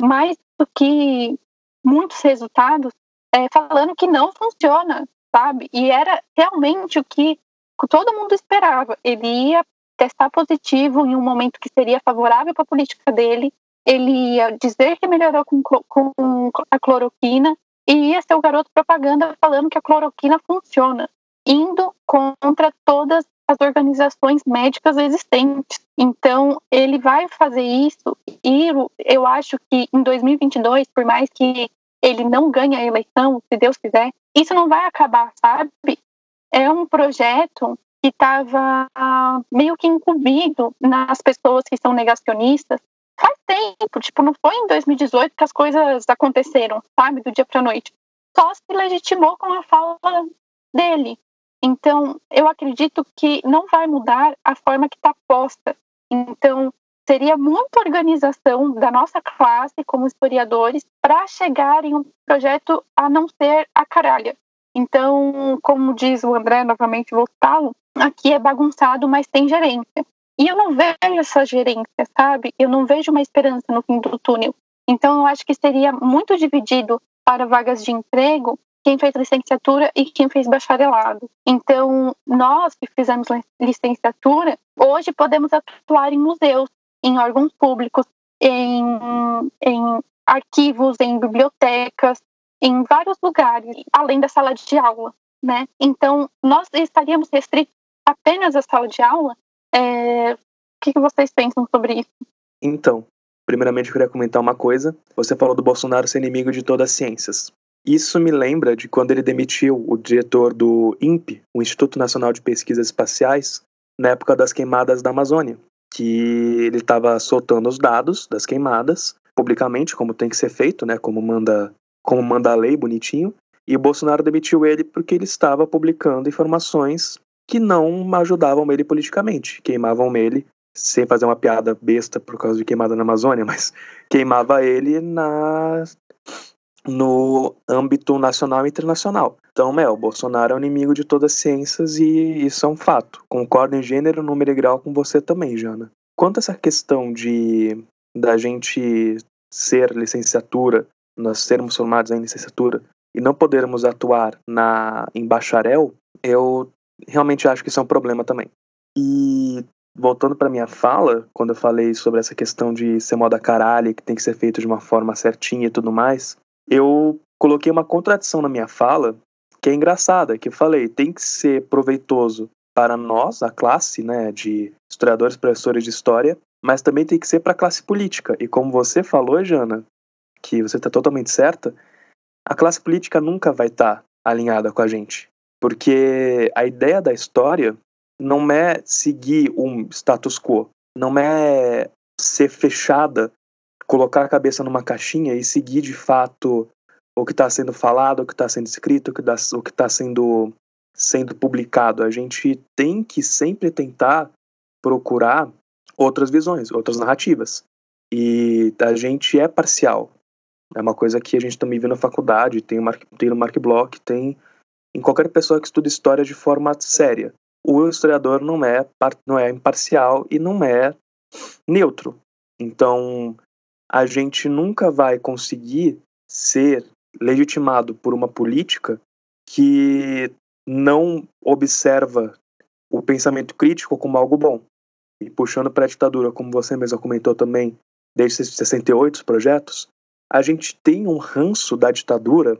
mais do que muitos resultados, é, falando que não funciona, sabe? E era realmente o que todo mundo esperava. Ele ia testar positivo em um momento que seria favorável para a política dele, ele ia dizer que melhorou com, com a cloroquina e ia ser o garoto propaganda falando que a cloroquina funciona, indo contra todas as organizações médicas existentes. Então, ele vai fazer isso e eu acho que em 2022, por mais que ele não ganhe a eleição, se Deus quiser, isso não vai acabar, sabe? é um projeto que estava meio que incumbido nas pessoas que são negacionistas faz tempo, tipo, não foi em 2018 que as coisas aconteceram, sabe, do dia para noite. Só se legitimou com a fala dele. Então, eu acredito que não vai mudar a forma que está posta. Então, seria muita organização da nossa classe como historiadores para chegar em um projeto a não ser a caralha, então, como diz o André, novamente vou citá-lo, aqui é bagunçado, mas tem gerência. E eu não vejo essa gerência, sabe? Eu não vejo uma esperança no fim do túnel. Então, eu acho que seria muito dividido para vagas de emprego quem fez licenciatura e quem fez bacharelado. Então, nós que fizemos licenciatura, hoje podemos atuar em museus, em órgãos públicos, em, em arquivos, em bibliotecas, em vários lugares, além da sala de aula, né? Então, nós estaríamos restritos apenas à sala de aula? É... O que, que vocês pensam sobre isso? Então, primeiramente eu queria comentar uma coisa. Você falou do Bolsonaro ser inimigo de todas as ciências. Isso me lembra de quando ele demitiu o diretor do INPE, o Instituto Nacional de Pesquisas Espaciais, na época das queimadas da Amazônia, que ele estava soltando os dados das queimadas publicamente, como tem que ser feito, né, como manda, como manda a lei, bonitinho, e o Bolsonaro demitiu ele porque ele estava publicando informações que não ajudavam ele politicamente, queimavam ele sem fazer uma piada besta por causa de queimada na Amazônia, mas queimava ele na no âmbito nacional e internacional. Então, Mel, Bolsonaro é o inimigo de todas as ciências e isso é um fato. Concordo em gênero, número e grau com você também, Jana. Quanto a essa questão de da gente ser licenciatura, nós sermos formados em licenciatura e não podermos atuar na em bacharel, eu realmente acho que isso é um problema também. E voltando para minha fala, quando eu falei sobre essa questão de ser moda caralho, que tem que ser feito de uma forma certinha e tudo mais, eu coloquei uma contradição na minha fala, que é engraçada, que eu falei, tem que ser proveitoso para nós, a classe, né, de historiadores, professores de história, mas também tem que ser para a classe política. E como você falou, Jana, que você está totalmente certa, a classe política nunca vai estar tá alinhada com a gente, porque a ideia da história não é seguir um status quo, não é ser fechada colocar a cabeça numa caixinha e seguir de fato o que está sendo falado, o que está sendo escrito, o que está sendo, sendo publicado. A gente tem que sempre tentar procurar outras visões, outras narrativas. E a gente é parcial. É uma coisa que a gente também vê na faculdade, tem, o Mark, tem no Mark Bloch, tem em qualquer pessoa que estuda história de forma séria. O historiador não é, não é imparcial e não é neutro. Então, a gente nunca vai conseguir ser legitimado por uma política que não observa o pensamento crítico como algo bom. E puxando para a ditadura, como você mesmo comentou também, desde 68 os projetos, a gente tem um ranço da ditadura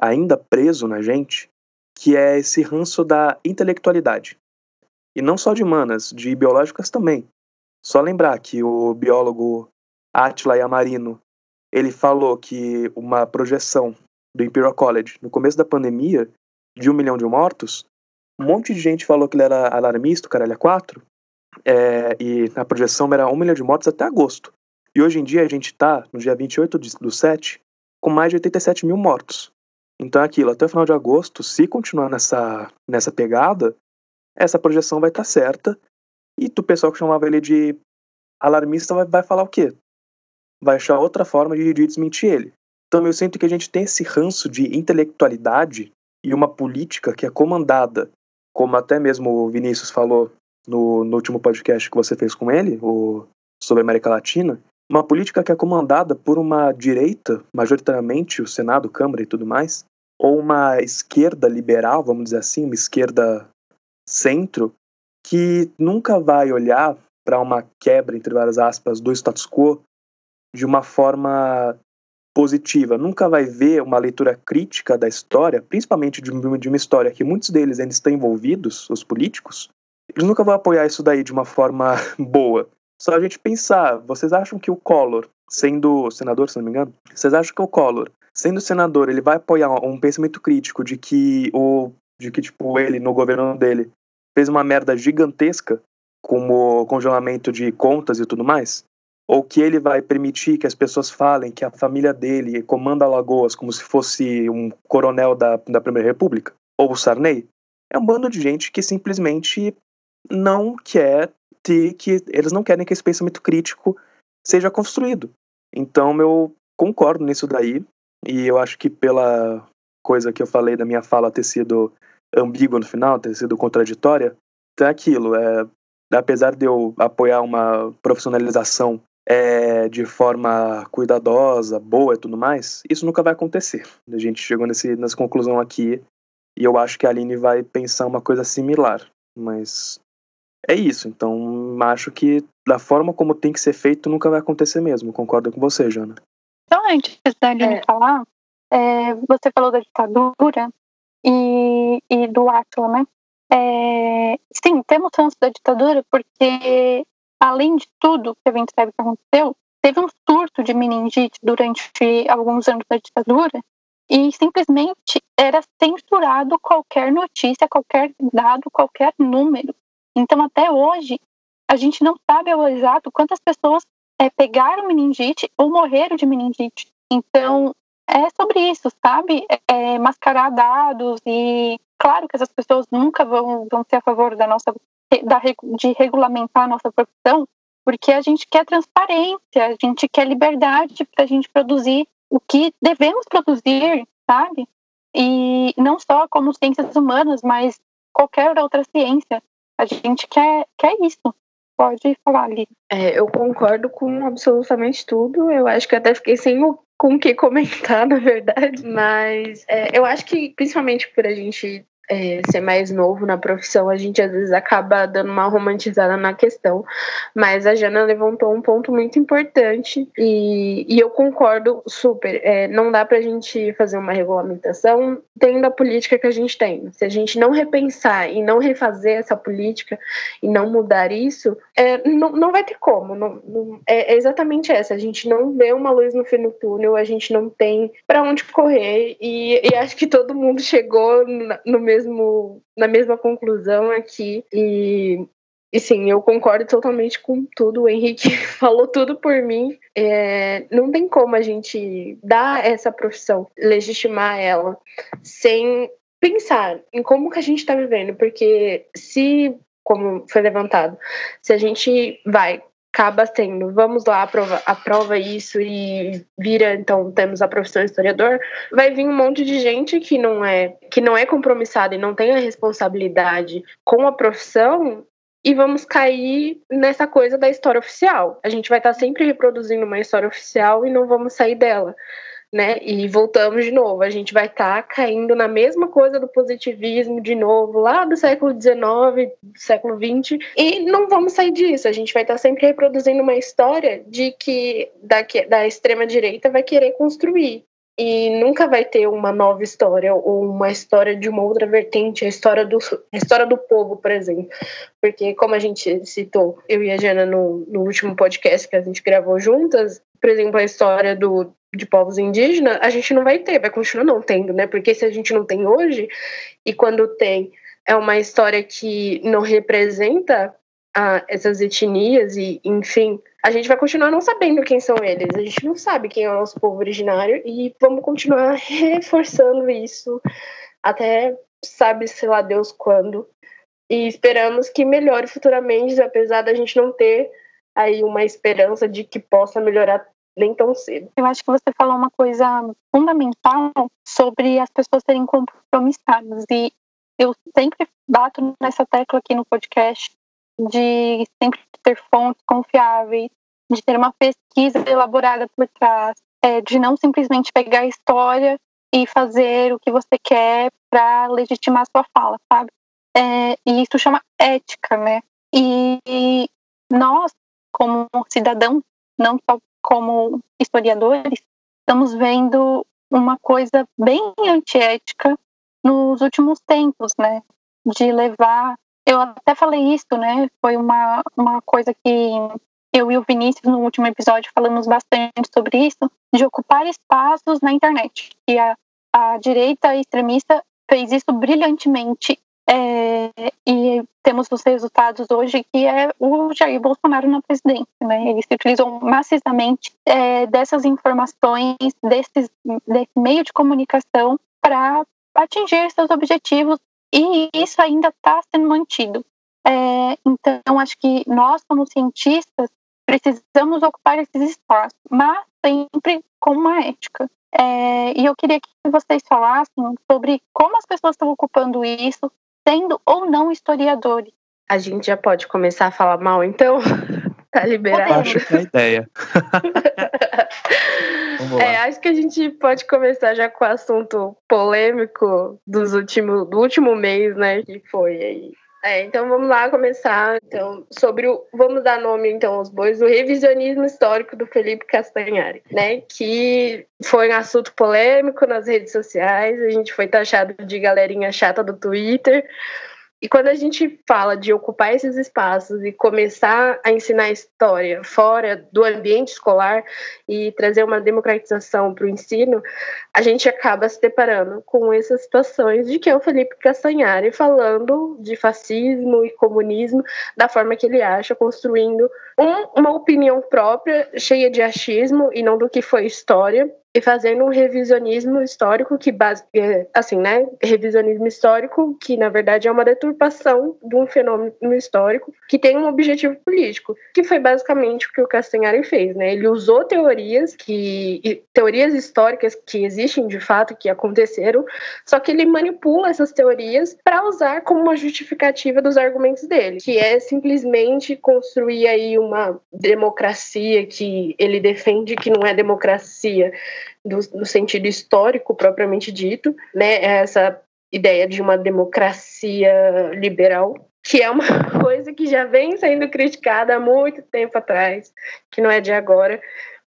ainda preso na gente, que é esse ranço da intelectualidade. E não só de humanas, de biológicas também. Só lembrar que o biólogo Atila Yamarino, ele falou que uma projeção do Imperial College no começo da pandemia de um milhão de mortos, um monte de gente falou que ele era alarmista, o caralho é quatro, é, e a projeção era um milhão de mortos até agosto. E hoje em dia a gente está, no dia 28 do 7, com mais de 87 mil mortos. Então é aquilo, até o final de agosto, se continuar nessa, nessa pegada, essa projeção vai estar tá certa, e o pessoal que chamava ele de alarmista vai, vai falar o quê? vai achar outra forma de, de desmentir ele. Então eu sinto que a gente tem esse ranço de intelectualidade e uma política que é comandada, como até mesmo o Vinícius falou no, no último podcast que você fez com ele, o, sobre a América Latina, uma política que é comandada por uma direita, majoritariamente o Senado, Câmara e tudo mais, ou uma esquerda liberal, vamos dizer assim, uma esquerda centro, que nunca vai olhar para uma quebra, entre várias aspas, do status quo de uma forma positiva, nunca vai ver uma leitura crítica da história, principalmente de uma, história que muitos deles ainda estão envolvidos, os políticos, eles nunca vão apoiar isso daí de uma forma boa. Só a gente pensar, vocês acham que o Collor, sendo senador, se não me engano, vocês acham que o Collor, sendo senador, ele vai apoiar um pensamento crítico de que o de que tipo ele no governo dele fez uma merda gigantesca como congelamento de contas e tudo mais? ou que ele vai permitir que as pessoas falem que a família dele comanda Alagoas como se fosse um coronel da, da Primeira República, ou o Sarney, é um bando de gente que simplesmente não quer ter que eles não querem que esse pensamento crítico seja construído. Então eu concordo nisso daí e eu acho que pela coisa que eu falei da minha fala ter sido ambígua no final, ter sido contraditória, tem aquilo, é apesar de eu apoiar uma profissionalização é, de forma cuidadosa, boa e tudo mais, isso nunca vai acontecer. A gente chegou nesse, nessa conclusão aqui e eu acho que a Aline vai pensar uma coisa similar, mas é isso. Então, acho que da forma como tem que ser feito, nunca vai acontecer mesmo. Concordo com você, Jana. Então, antes da Aline é. falar, é, você falou da ditadura e, e do Átila, né? É, sim, temos ranço da ditadura porque, além de tudo que a gente sabe que aconteceu, teve um surto de meningite durante alguns anos da ditadura e simplesmente era censurado qualquer notícia, qualquer dado, qualquer número. Então, até hoje, a gente não sabe ao exato quantas pessoas é, pegaram meningite ou morreram de meningite. Então, é sobre isso, sabe? É, mascarar dados e claro que essas pessoas nunca vão, vão ser a favor da nossa da, de regulamentar a nossa profissão, porque a gente quer transparência, a gente quer liberdade para a gente produzir o que devemos produzir, sabe? E não só como ciências humanas, mas qualquer outra ciência. A gente quer, quer isso. Pode falar ali. É, eu concordo com absolutamente tudo. Eu acho que até fiquei sem o com o que comentar, na verdade. Mas é, eu acho que, principalmente por a gente é, ser mais novo na profissão, a gente às vezes acaba dando uma romantizada na questão. Mas a Jana levantou um ponto muito importante e, e eu concordo super. É, não dá para a gente fazer uma regulamentação tendo a política que a gente tem. Se a gente não repensar e não refazer essa política e não mudar isso, é, não, não vai ter como. Não, não, é, é exatamente essa. A gente não vê uma luz no fim do túnel, a gente não tem para onde correr e, e acho que todo mundo chegou no, no mesmo mesmo, na mesma conclusão aqui. E, e sim, eu concordo totalmente com tudo. O Henrique falou tudo por mim. É, não tem como a gente dar essa profissão, legitimar ela, sem pensar em como que a gente está vivendo. Porque se como foi levantado. Se a gente vai acaba sendo, vamos lá, aprova, aprova isso e vira, então temos a profissão historiador, vai vir um monte de gente que não é que não é compromissada e não tem a responsabilidade com a profissão e vamos cair nessa coisa da história oficial. A gente vai estar sempre reproduzindo uma história oficial e não vamos sair dela né? E voltamos de novo. A gente vai estar tá caindo na mesma coisa do positivismo de novo, lá do século XIX, do século XX, e não vamos sair disso. A gente vai estar tá sempre reproduzindo uma história de que da, da extrema direita vai querer construir. E nunca vai ter uma nova história ou uma história de uma outra vertente, a história do, a história do povo, por exemplo. Porque, como a gente citou, eu e a Jana no, no último podcast que a gente gravou juntas, por exemplo, a história do, de povos indígenas, a gente não vai ter, vai continuar não tendo, né? Porque se a gente não tem hoje, e quando tem, é uma história que não representa ah, essas etnias, e enfim, a gente vai continuar não sabendo quem são eles, a gente não sabe quem é o nosso povo originário, e vamos continuar reforçando isso até sabe, sei lá, Deus quando. E esperamos que melhore futuramente, apesar da gente não ter aí uma esperança de que possa melhorar nem tão cedo. Eu acho que você falou uma coisa fundamental sobre as pessoas serem compromissadas e eu sempre bato nessa tecla aqui no podcast de sempre ter fontes confiáveis, de ter uma pesquisa elaborada por trás, é, de não simplesmente pegar a história e fazer o que você quer para legitimar sua fala, sabe? É, e isso chama ética, né? E nós, como cidadãos, não só como historiadores, estamos vendo uma coisa bem antiética nos últimos tempos, né? De levar. Eu até falei isso, né? Foi uma, uma coisa que eu e o Vinícius, no último episódio, falamos bastante sobre isso, de ocupar espaços na internet. E a, a direita extremista fez isso brilhantemente é, e temos os resultados hoje que é o Jair Bolsonaro na presidência, né? Eles se utilizam maciçamente é, dessas informações, desses, desse meio de comunicação para atingir seus objetivos e isso ainda está sendo mantido. É, então, acho que nós, como cientistas, precisamos ocupar esses espaços, mas sempre com uma ética. É, e eu queria que vocês falassem sobre como as pessoas estão ocupando isso, sendo ou não historiadores. A gente já pode começar a falar mal, então? tá liberado? Acho que é a ideia. é, acho que a gente pode começar já com o assunto polêmico dos últimos, do último mês, né? Que foi aí É, então vamos lá começar então sobre o vamos dar nome então aos bois o revisionismo histórico do Felipe Castanhari, né? Que foi um assunto polêmico nas redes sociais, a gente foi taxado de galerinha chata do Twitter, e quando a gente fala de ocupar esses espaços e começar a ensinar história fora do ambiente escolar e trazer uma democratização para o ensino, a gente acaba se deparando com essas situações de que é o Felipe Castanhari falando de fascismo e comunismo da forma que ele acha, construindo um, uma opinião própria, cheia de achismo e não do que foi história, e fazendo um revisionismo histórico que base, é, assim, né, revisionismo histórico que na verdade é uma deturpação de um fenômeno histórico que tem um objetivo político, que foi basicamente o que o Castanhari fez, né? Ele usou teorias que teorias históricas que existem de fato que aconteceram, só que ele manipula essas teorias para usar como uma justificativa dos argumentos dele, que é simplesmente construir aí uma democracia que ele defende que não é democracia do, no sentido histórico propriamente dito, né? É essa ideia de uma democracia liberal, que é uma coisa que já vem sendo criticada há muito tempo atrás, que não é de agora.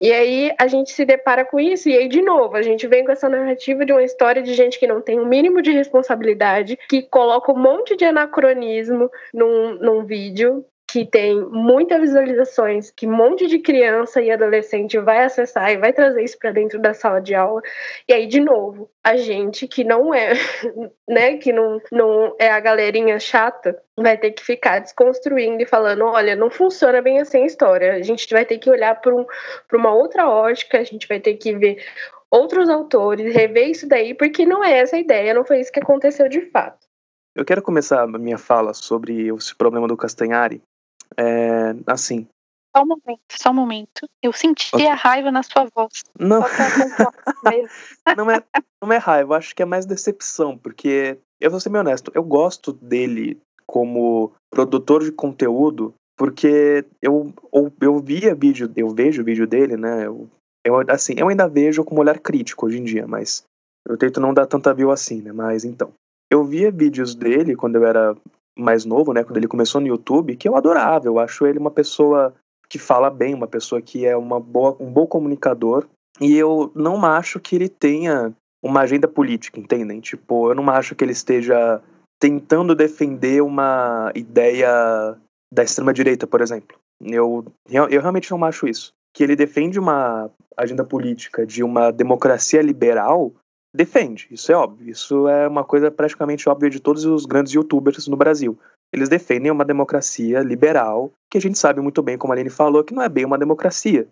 E aí a gente se depara com isso, e aí, de novo, a gente vem com essa narrativa de uma história de gente que não tem o um mínimo de responsabilidade, que coloca um monte de anacronismo num, num vídeo, que tem muitas visualizações, que um monte de criança e adolescente vai acessar e vai trazer isso para dentro da sala de aula. E aí, de novo, a gente que não é, né, que não, não é a galerinha chata, vai ter que ficar desconstruindo e falando, olha, não funciona bem assim a história. A gente vai ter que olhar para um, uma outra ótica, a gente vai ter que ver outros autores, rever isso daí, porque não é essa a ideia, não foi isso que aconteceu de fato. Eu quero começar a minha fala sobre esse problema do Castanhari é, assim. Só um momento, só um momento. Eu senti okay. a raiva na sua voz. Não. não, é, não é raiva, acho que é mais decepção, porque eu vou ser meio honesto, eu gosto dele como produtor de conteúdo, porque eu, eu, eu via vídeo, eu vejo o vídeo dele, né? Eu, eu, assim, eu ainda vejo com um olhar crítico hoje em dia, mas eu tento não dar tanta view assim, né? Mas então. Eu via vídeos dele quando eu era mais novo, né, quando ele começou no YouTube, que eu adorava. Eu acho ele uma pessoa que fala bem, uma pessoa que é uma boa, um bom comunicador. E eu não acho que ele tenha uma agenda política, entendem? Tipo, eu não acho que ele esteja tentando defender uma ideia da extrema direita, por exemplo. Eu, eu realmente não acho isso. Que ele defende uma agenda política de uma democracia liberal defende, isso é óbvio. Isso é uma coisa praticamente óbvia de todos os grandes youtubers no Brasil. Eles defendem uma democracia liberal, que a gente sabe muito bem, como a Aline falou, que não é bem uma democracia.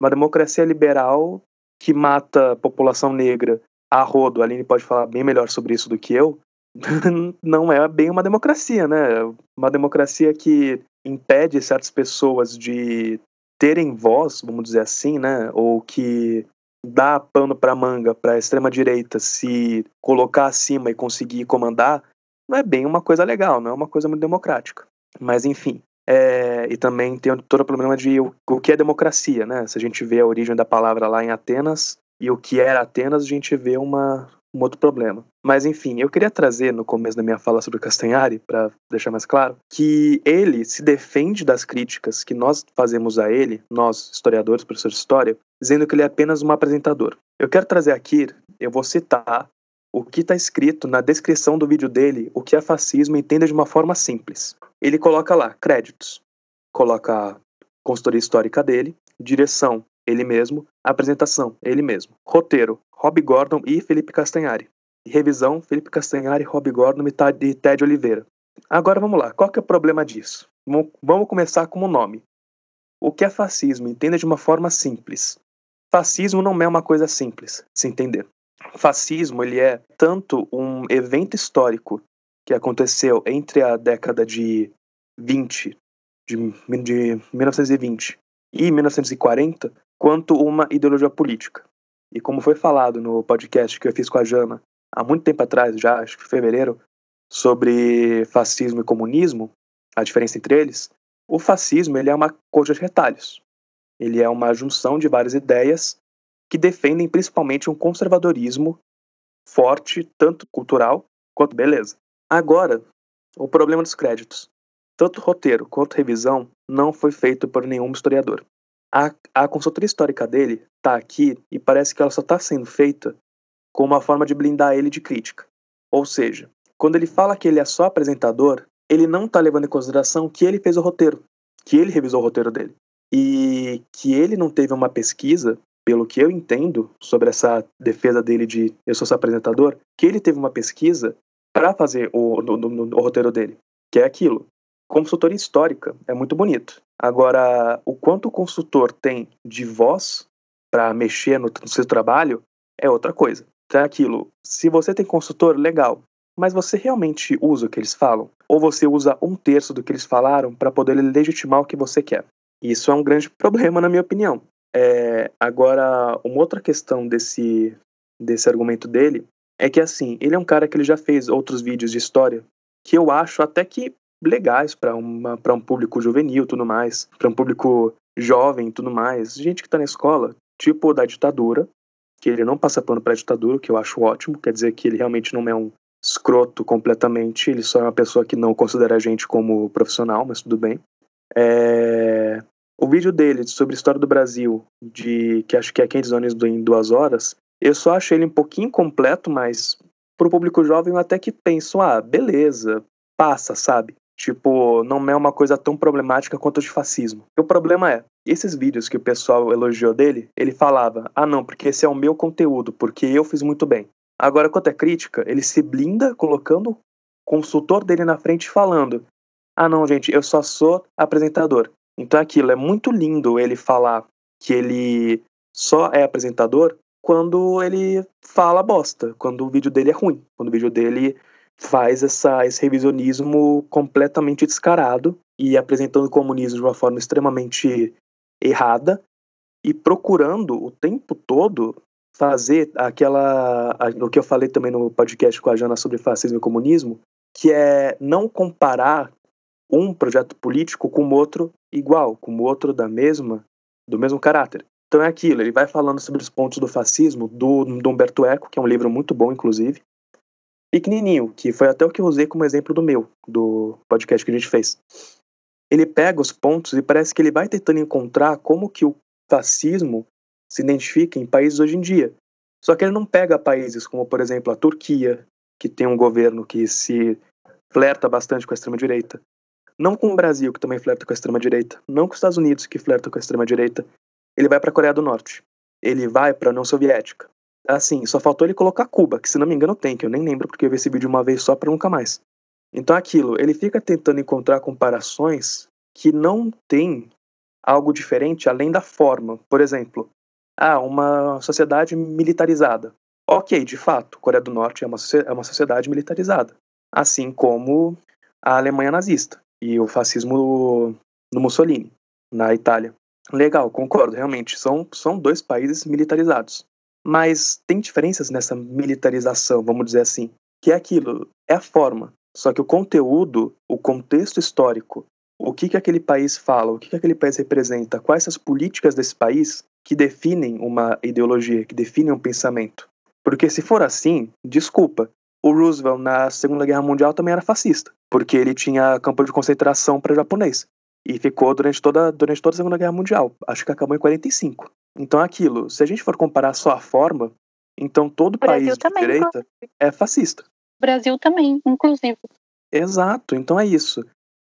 Uma democracia liberal que mata a população negra a rodo, a Aline pode falar bem melhor sobre isso do que eu, não é bem uma democracia, né? Uma democracia que impede certas pessoas de terem voz, vamos dizer assim, né? Ou que dar pano para manga para a extrema direita se colocar acima e conseguir comandar, não é bem uma coisa legal, não é uma coisa muito democrática. Mas enfim, é, e também tem todo o problema de o, o, que é democracia, né? Se a gente vê a origem da palavra lá em Atenas e o que era Atenas, a gente vê uma, um outro problema. Mas enfim, eu queria trazer no começo da minha fala sobre Castanhari, para deixar mais claro, que ele se defende das críticas que nós fazemos a ele, nós, historiadores, professores de história, dizendo que ele é apenas um apresentador. Eu quero trazer aqui, eu vou citar o que está escrito na descrição do vídeo dele, o que é fascismo, entenda de uma forma simples. Ele coloca lá créditos, coloca a consultoria histórica dele, direção, ele mesmo, apresentação, ele mesmo, roteiro, Rob Gordon e Felipe Castanhari. Revisão, Felipe Castanhari, Rob Gordon e Ted Oliveira. Agora vamos lá, qual que é o problema disso? Vamos começar com o nome. O que é fascismo? Entenda de uma forma simples. Fascismo não é uma coisa simples, se entender. Fascismo ele é tanto um evento histórico que aconteceu entre a década de 20, de, de 1920 e 1940, quanto uma ideologia política. E como foi falado no podcast que eu fiz com a Jana há muito tempo atrás, já acho que fevereiro, sobre fascismo e comunismo, a diferença entre eles, o fascismo ele é uma coxa de retalhos. Ele é uma junção de várias ideias que defendem principalmente um conservadorismo forte, tanto cultural quanto beleza. Agora, o problema dos créditos. Tanto roteiro quanto revisão não foi feito por nenhum historiador. A, a consultoria histórica dele está aqui e parece que ela só está sendo feita com uma forma de blindar ele de crítica. Ou seja, quando ele fala que ele é só apresentador, ele não está levando em consideração que ele fez o roteiro, que ele revisou o roteiro dele. E que ele não teve uma pesquisa, pelo que eu entendo, sobre essa defesa dele de eu sou só apresentador, que ele teve uma pesquisa para fazer o, no, no, no, roteiro dele, que é aquilo. Consultoria histórica é muito bonito. Agora, o quanto o consultor tem de voz para mexer no, no seu trabalho é outra coisa. Então é aquilo. Se você tem consultor, legal. Mas você realmente usa o que eles falam? Ou você usa um terço do que eles falaram para poder legitimar o que você quer? Isso é um grande problema, na minha opinião. É, agora, uma outra questão desse, desse argumento dele é que, assim, ele é um cara que ele já fez outros vídeos de história que eu acho até que legais para um público juvenil tudo mais, para um público jovem tudo mais, gente que está na escola, tipo da ditadura, que ele não passa pano para a ditadura, que eu acho ótimo, quer dizer que ele realmente não é um escroto completamente, ele só é uma pessoa que não considera a gente como profissional, mas tudo bem. É... O vídeo dele sobre a história do Brasil, de que acho que é 500 anos em duas horas, eu só achei ele um pouquinho completo, mas pro público jovem eu até que penso, ah, beleza, passa, sabe? Tipo, não é uma coisa tão problemática quanto o de fascismo. O problema é, esses vídeos que o pessoal elogiou dele, ele falava: ah, não, porque esse é o meu conteúdo, porque eu fiz muito bem. Agora, quanto é crítica, ele se blinda colocando o consultor dele na frente falando: ah, não, gente, eu só sou apresentador. Então é aquilo, é muito lindo ele falar que ele só é apresentador quando ele fala bosta, quando o vídeo dele é ruim, quando o vídeo dele faz essa, esse revisionismo completamente descarado e apresentando o comunismo de uma forma extremamente errada e procurando o tempo todo fazer aquela o que eu falei também no podcast com a Jana sobre fascismo e comunismo, que é não comparar um projeto político com o outro igual, com o outro da mesma do mesmo caráter. Então é aquilo, ele vai falando sobre os pontos do fascismo do, do Humberto Eco, que é um livro muito bom, inclusive, pequenininho, que foi até o que eu usei como exemplo do meu, do podcast que a gente fez. Ele pega os pontos e parece que ele vai tentando encontrar como que o fascismo se identifica em países hoje em dia. Só que ele não pega países como, por exemplo, a Turquia, que tem um governo que se flerta bastante com a extrema-direita. Não com o Brasil, que também flerta com a extrema-direita. Não com os Estados Unidos, que flerta com a extrema-direita. Ele vai para a Coreia do Norte. Ele vai para a União Soviética. Assim, só faltou ele colocar Cuba, que se não me engano tem, que eu nem lembro porque eu vi esse vídeo uma vez só para nunca mais. Então aquilo, ele fica tentando encontrar comparações que não tem algo diferente além da forma. Por exemplo, ah, uma sociedade militarizada. Ok, de fato, Coreia do Norte é uma, é uma sociedade militarizada. Assim como a Alemanha nazista e o fascismo no Mussolini, na Itália. Legal, concordo, realmente. São, são dois países militarizados. Mas tem diferenças nessa militarização, vamos dizer assim, que é aquilo, é a forma. Só que o conteúdo, o contexto histórico, o que, que aquele país fala, o que, que aquele país representa, quais as políticas desse país que definem uma ideologia, que definem um pensamento. Porque se for assim, desculpa, o Roosevelt na Segunda Guerra Mundial também era fascista, porque ele tinha campo de concentração para japonês e ficou durante toda, durante toda a Segunda Guerra Mundial. Acho que acabou em 45. Então é aquilo, se a gente for comparar só a forma, então todo país de direita inclusive. é fascista. O Brasil também, inclusive. Exato, então é isso.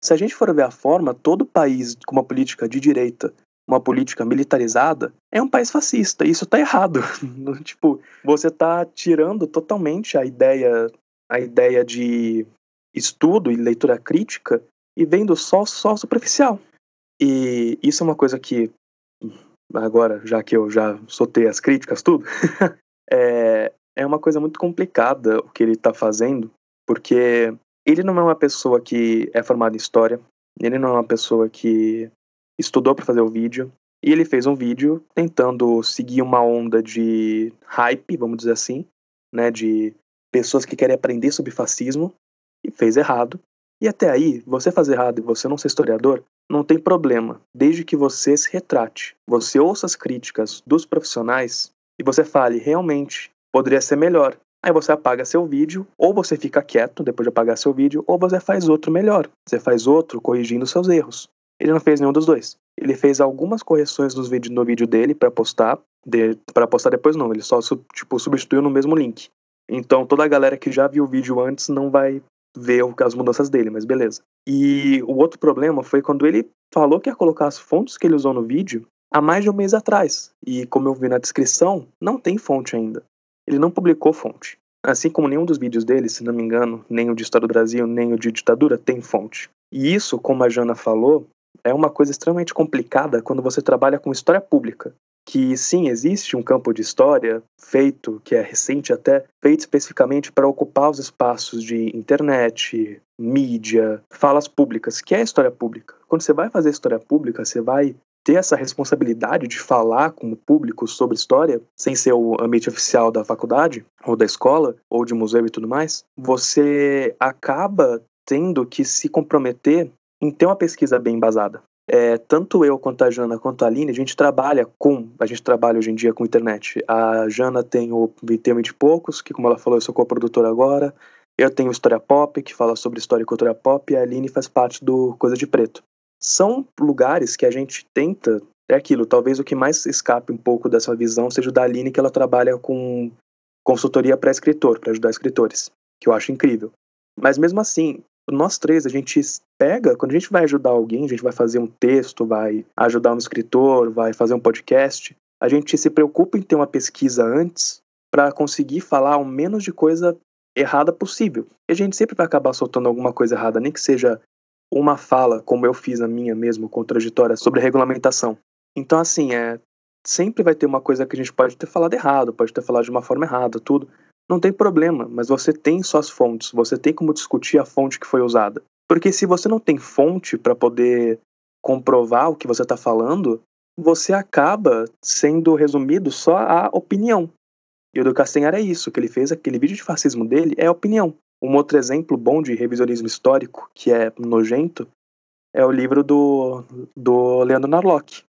Se a gente for ver a forma, todo país com uma política de direita, uma política militarizada, é um país fascista. E isso tá errado. tipo, você tá tirando totalmente a ideia, a ideia de estudo e leitura crítica e vendo só só superficial. E isso é uma coisa que agora, já que eu já soltei as críticas, tudo, é, é uma coisa muito complicada o que ele está fazendo, porque ele não é uma pessoa que é formada em história, ele não é uma pessoa que estudou para fazer o vídeo, e ele fez um vídeo tentando seguir uma onda de hype, vamos dizer assim, né, de pessoas que querem aprender sobre fascismo, e fez errado. E até aí, você fazer errado e você não ser historiador, não tem problema, desde que você se retrate, você ouça as críticas dos profissionais e você fale realmente poderia ser melhor. Aí você apaga seu vídeo, ou você fica quieto depois de apagar seu vídeo, ou você faz outro melhor. Você faz outro corrigindo seus erros. Ele não fez nenhum dos dois. Ele fez algumas correções nos vídeo, no vídeo dele para postar, de, para postar depois não, ele só tipo substituiu no mesmo link. Então toda a galera que já viu o vídeo antes não vai ver as mudanças dele, mas beleza. E o outro problema foi quando ele falou que ia colocar as fontes que ele usou no vídeo há mais de um mês atrás. E como eu vi na descrição, não tem fonte ainda. Ele não publicou fonte. Assim como nenhum dos vídeos dele, se não me engano, nem o de História do Brasil, nem o de ditadura, tem fonte. E isso, como a Jana falou, é uma coisa extremamente complicada quando você trabalha com história pública. Que sim, existe um campo de história feito, que é recente até, feito especificamente para ocupar os espaços de internet, mídia, falas públicas, que é a história pública. Quando você vai fazer história pública, você vai ter essa responsabilidade de falar com o público sobre história, sem ser o ambiente oficial da faculdade, ou da escola, ou de museu e tudo mais, você acaba tendo que se comprometer em ter uma pesquisa bem embasada. É, tanto eu quanto a Jana quanto a Aline, a gente trabalha com, a gente trabalha hoje em dia com internet. A Jana tem o Vitema de Poucos, que como ela falou, eu sou co-produtora agora. Eu tenho História Pop, que fala sobre história e cultura pop, e a Aline faz parte do Coisa de Preto. São lugares que a gente tenta, é aquilo, talvez o que mais escape um pouco dessa visão seja o da Aline, que ela trabalha com consultoria para escritor, para ajudar escritores, que eu acho incrível. Mas mesmo assim, nós três, a gente pega, quando a gente vai ajudar alguém, a gente vai fazer um texto, vai ajudar um escritor, vai fazer um podcast, a gente se preocupa em ter uma pesquisa antes para conseguir falar o menos de coisa errada possível. E a gente sempre vai acabar soltando alguma coisa errada, nem que seja uma fala, como eu fiz a minha mesmo, contraditória, sobre regulamentação. Então, assim, é, sempre vai ter uma coisa que a gente pode ter falado errado, pode ter falado de uma forma errada, tudo. Não tem problema, mas você tem suas fontes, você tem como discutir a fonte que foi usada. Porque se você não tem fonte para poder comprovar o que você está falando, você acaba sendo resumido só a opinião. E o do Castanhar é isso, que ele fez aquele vídeo de fascismo dele é opinião. Um outro exemplo bom de revisionismo histórico, que é nojento, é o livro do, do Leandro Narlock,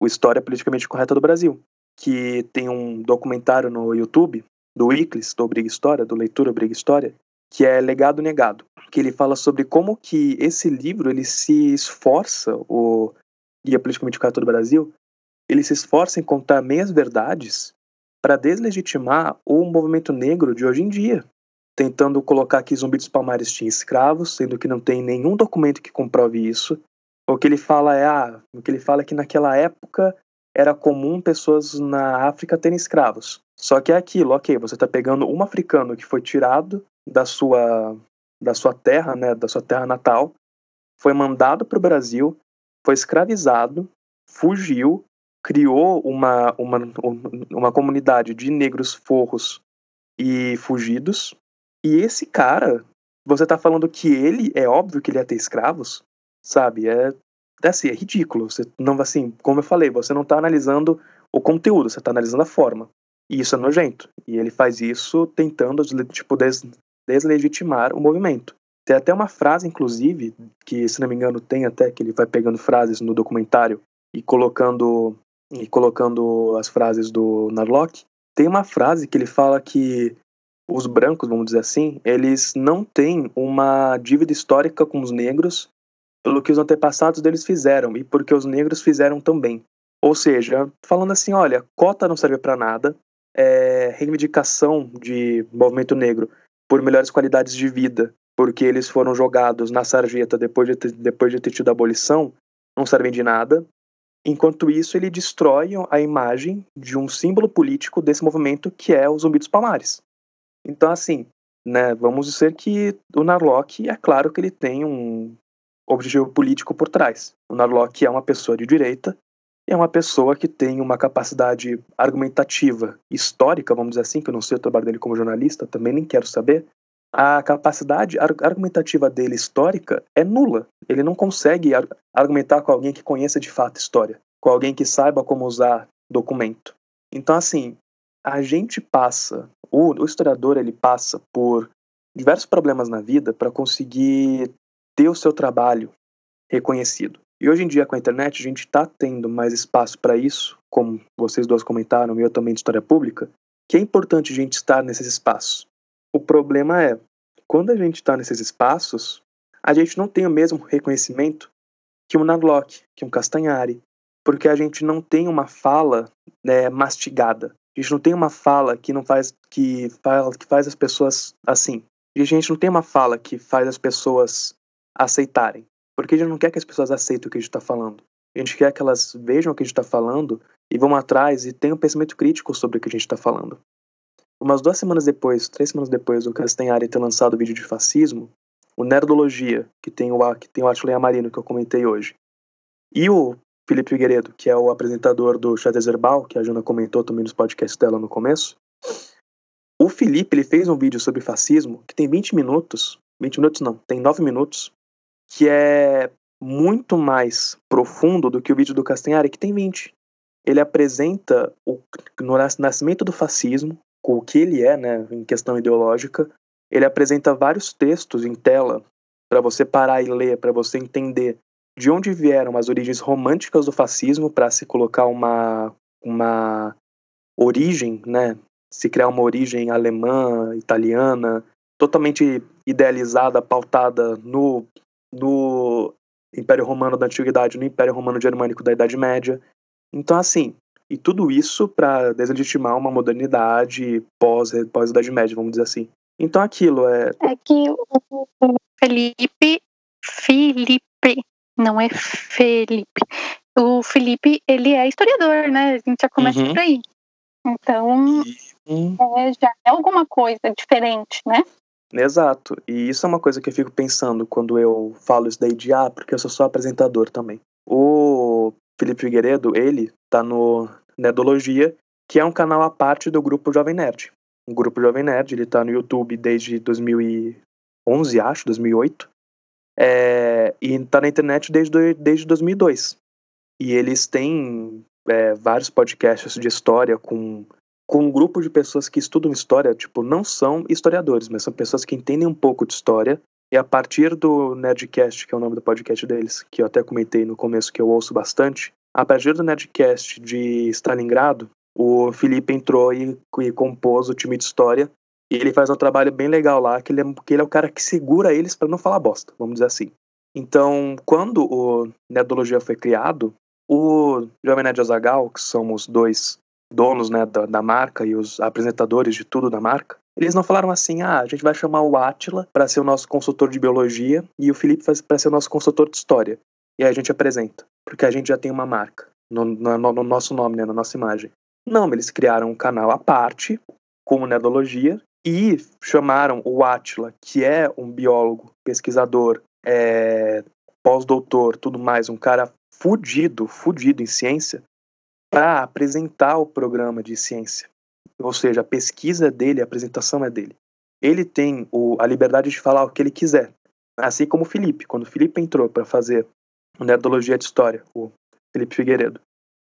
o História Politicamente Correta do Brasil, que tem um documentário no YouTube do Iclis, do Obriga História, do Leitura Obriga História, que é Legado Negado, que ele fala sobre como que esse livro ele se esforça, o Guia Politicamente Correto do Brasil, ele se esforça em contar meias verdades para deslegitimar o movimento negro de hoje em dia, tentando colocar que Zumbi dos Palmares tinha escravos, sendo que não tem nenhum documento que comprove isso. O que ele fala é, ah, o que ele fala é que naquela época era comum pessoas na África terem escravos. Só que é aquilo, ok, você está pegando um africano que foi tirado da sua da sua terra, né, da sua terra natal, foi mandado para o Brasil, foi escravizado, fugiu, criou uma, uma, uma comunidade de negros forros e fugidos, e esse cara, você tá falando que ele, é óbvio que ele ia ter escravos, sabe? É, é assim, é ridículo. Você não, assim, como eu falei, você não tá analisando o conteúdo, você tá analisando a forma. E isso é nojento. E ele faz isso tentando, tipo, des, deslegitimar o movimento. Tem até uma frase, inclusive, que, se não me engano, tem até que ele vai pegando frases no documentário e colocando e colocando as frases do Narlock. Tem uma frase que ele fala que os brancos, vamos dizer assim, eles não têm uma dívida histórica com os negros pelo que os antepassados deles fizeram e porque os negros fizeram também. Ou seja, falando assim, olha, cota não serve para nada, é, reivindicação de movimento negro por melhores qualidades de vida, porque eles foram jogados na sarjeta depois de ter, depois de ter tido a abolição, não servem de nada. Enquanto isso, ele destrói a imagem de um símbolo político desse movimento que é o Zumbi dos Palmares. Então, assim, né, vamos dizer que o Narlock, é claro que ele tem um objetivo político por trás. O Narlock é uma pessoa de direita é uma pessoa que tem uma capacidade argumentativa histórica, vamos dizer assim, que eu não sei o trabalho dele como jornalista, também nem quero saber. A capacidade argumentativa dele histórica é nula. Ele não consegue argumentar com alguém que conheça de fato história, com alguém que saiba como usar documento. Então, assim, a gente passa, o, o historiador ele passa por diversos problemas na vida para conseguir ter o seu trabalho reconhecido. E hoje em dia, com a internet, a gente está tendo mais espaço para isso, como vocês dois comentaram, e eu também de história pública, que é importante a gente estar nesses espaços. O problema é, quando a gente está nesses espaços, a gente não tem o mesmo reconhecimento que um Narlock, que um Castanhari, porque a gente não tem uma fala né, mastigada. A gente não tem uma fala que não faz que, fala, que faz as pessoas assim. A gente não tem uma fala que faz as pessoas aceitarem. Porque a gente não quer que as pessoas aceitem o que a gente está falando. A gente quer que elas vejam o que a gente está falando e vão atrás e tenham um pensamento crítico sobre o que a gente está falando. Umas duas semanas depois, três semanas depois do Castanhari ter lançado o vídeo de fascismo, o Nerdologia, que tem o, que tem o Atila Amarino, que eu comentei hoje, e o Felipe Figueiredo, que é o apresentador do Xadrez Verbal, que a Jana comentou também nos podcasts dela no começo, o Felipe ele fez um vídeo sobre fascismo que tem 20 minutos, 20 minutos não, tem 9 minutos, que é muito mais profundo do que o vídeo do Castanhari, que tem 20. Ele apresenta o nascimento do fascismo, o que ele é, né, em questão ideológica. Ele apresenta vários textos em tela para você parar e ler, para você entender de onde vieram as origens românticas do fascismo para se colocar uma uma origem, né, se criar uma origem alemã, italiana, totalmente idealizada, pautada no no Império Romano da Antiguidade, no Império Romano Germânico da Idade Média. Então, assim, e tudo isso para deslegitimar uma modernidade pós, pós-Idade Média, vamos dizer assim. Então, aquilo é. É que o Felipe. Felipe, não é Felipe. O Felipe, ele é historiador, né? A gente já começa uhum. por aí. Então, uhum. é, já é alguma coisa diferente, né? Exato. E isso é uma coisa que eu fico pensando quando eu falo isso daí de ah, porque eu sou só apresentador também. O Felipe Figueiredo, ele tá no Nerdologia, que é um canal à parte do grupo Jovem Nerd. O grupo Jovem Nerd, ele tá no YouTube desde 2011, acho, 2008. É, e tá na internet desde, desde 2002. E eles têm é, vários podcasts de história com com um grupo de pessoas que estudam história, tipo, não são historiadores, mas são pessoas que entendem um pouco de história. E a partir do Nerdcast, que é o nome do podcast deles, que eu até comentei no começo que eu ouço bastante, a partir do Nerdcast de Stalingrado, o Felipe entrou e, e compôs o time de história. E ele faz um trabalho bem legal lá, que ele é, que ele é o cara que segura eles para não falar bosta, vamos dizer assim. Então, quando o Nerdologia foi criado, o Jovem Nerd Azagal, que somos dois donos né, da, da, marca e os apresentadores de tudo da marca, eles não falaram assim, ah, a gente vai chamar o Atila para ser o nosso consultor de biologia e o Felipe para ser o nosso consultor de história. E aí a gente apresenta, porque a gente já tem uma marca no, no, no nosso nome, né, na nossa imagem. Não, eles criaram um canal à parte, como Nerdologia, e chamaram o Atila, que é um biólogo, pesquisador, é, pós-doutor, tudo mais, um cara fudido, fudido em ciência, para apresentar o programa de ciência. Ou seja, a pesquisa dele, a apresentação é dele. Ele tem o, a liberdade de falar o que ele quiser. Assim como o Felipe. Quando o Felipe entrou para fazer o Nerdologia de História, o Felipe Figueiredo,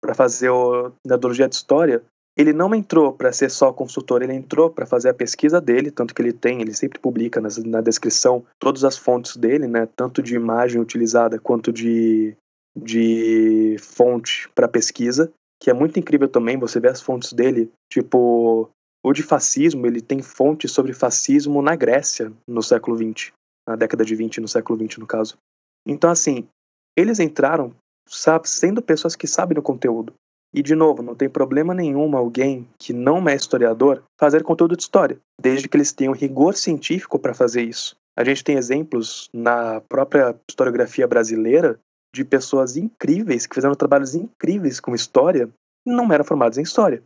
para fazer o Nerdologia de História, ele não entrou para ser só consultor, ele entrou para fazer a pesquisa dele, tanto que ele tem, ele sempre publica nas, na descrição todas as fontes dele, né, tanto de imagem utilizada quanto de, de fonte para pesquisa que é muito incrível também, você vê as fontes dele, tipo, o de fascismo, ele tem fontes sobre fascismo na Grécia no século XX, na década de 20, no século XX no caso. Então, assim, eles entraram sabe, sendo pessoas que sabem do conteúdo. E, de novo, não tem problema nenhum alguém que não é historiador fazer conteúdo de história, desde que eles tenham rigor científico para fazer isso. A gente tem exemplos na própria historiografia brasileira de pessoas incríveis que fizeram trabalhos incríveis com história não eram formados em história.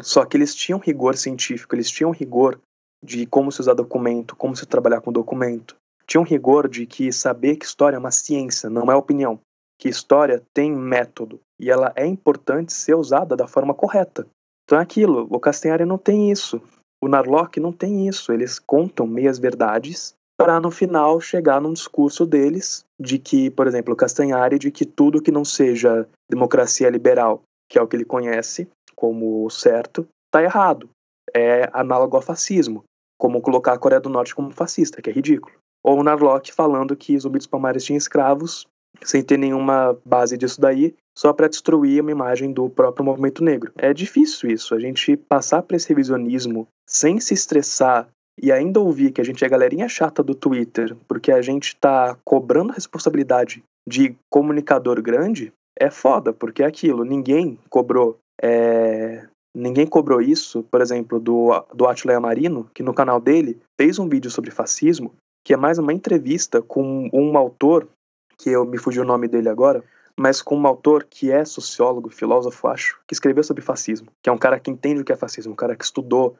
Só que eles tinham rigor científico, eles tinham rigor de como se usar documento, como se trabalhar com documento. Tinham rigor de que saber que história é uma ciência, não é opinião. Que história tem método e ela é importante ser usada da forma correta. Então é aquilo, o Castanhari não tem isso. O Narlock não tem isso. Eles contam meias verdades para no final chegar num discurso deles de que, por exemplo, Castanhari, de que tudo que não seja democracia liberal, que é o que ele conhece como certo, está errado. É análogo ao fascismo, como colocar a Coreia do Norte como fascista, que é ridículo. Ou o Narlock falando que Zumbi dos Palmares tinha escravos sem ter nenhuma base disso daí, só para destruir uma imagem do próprio movimento negro. É difícil isso, a gente passar para esse revisionismo sem se estressar e ainda ouvir que a gente é galerinha chata do Twitter, porque a gente tá cobrando responsabilidade de comunicador grande, é foda, porque é aquilo, ninguém cobrou. É, ninguém cobrou isso, por exemplo, do, do Atila Marino, que no canal dele fez um vídeo sobre fascismo, que é mais uma entrevista com um autor, que eu me fugi o nome dele agora, mas com um autor que é sociólogo, filósofo, acho, que escreveu sobre fascismo, que é um cara que entende o que é fascismo, um cara que estudou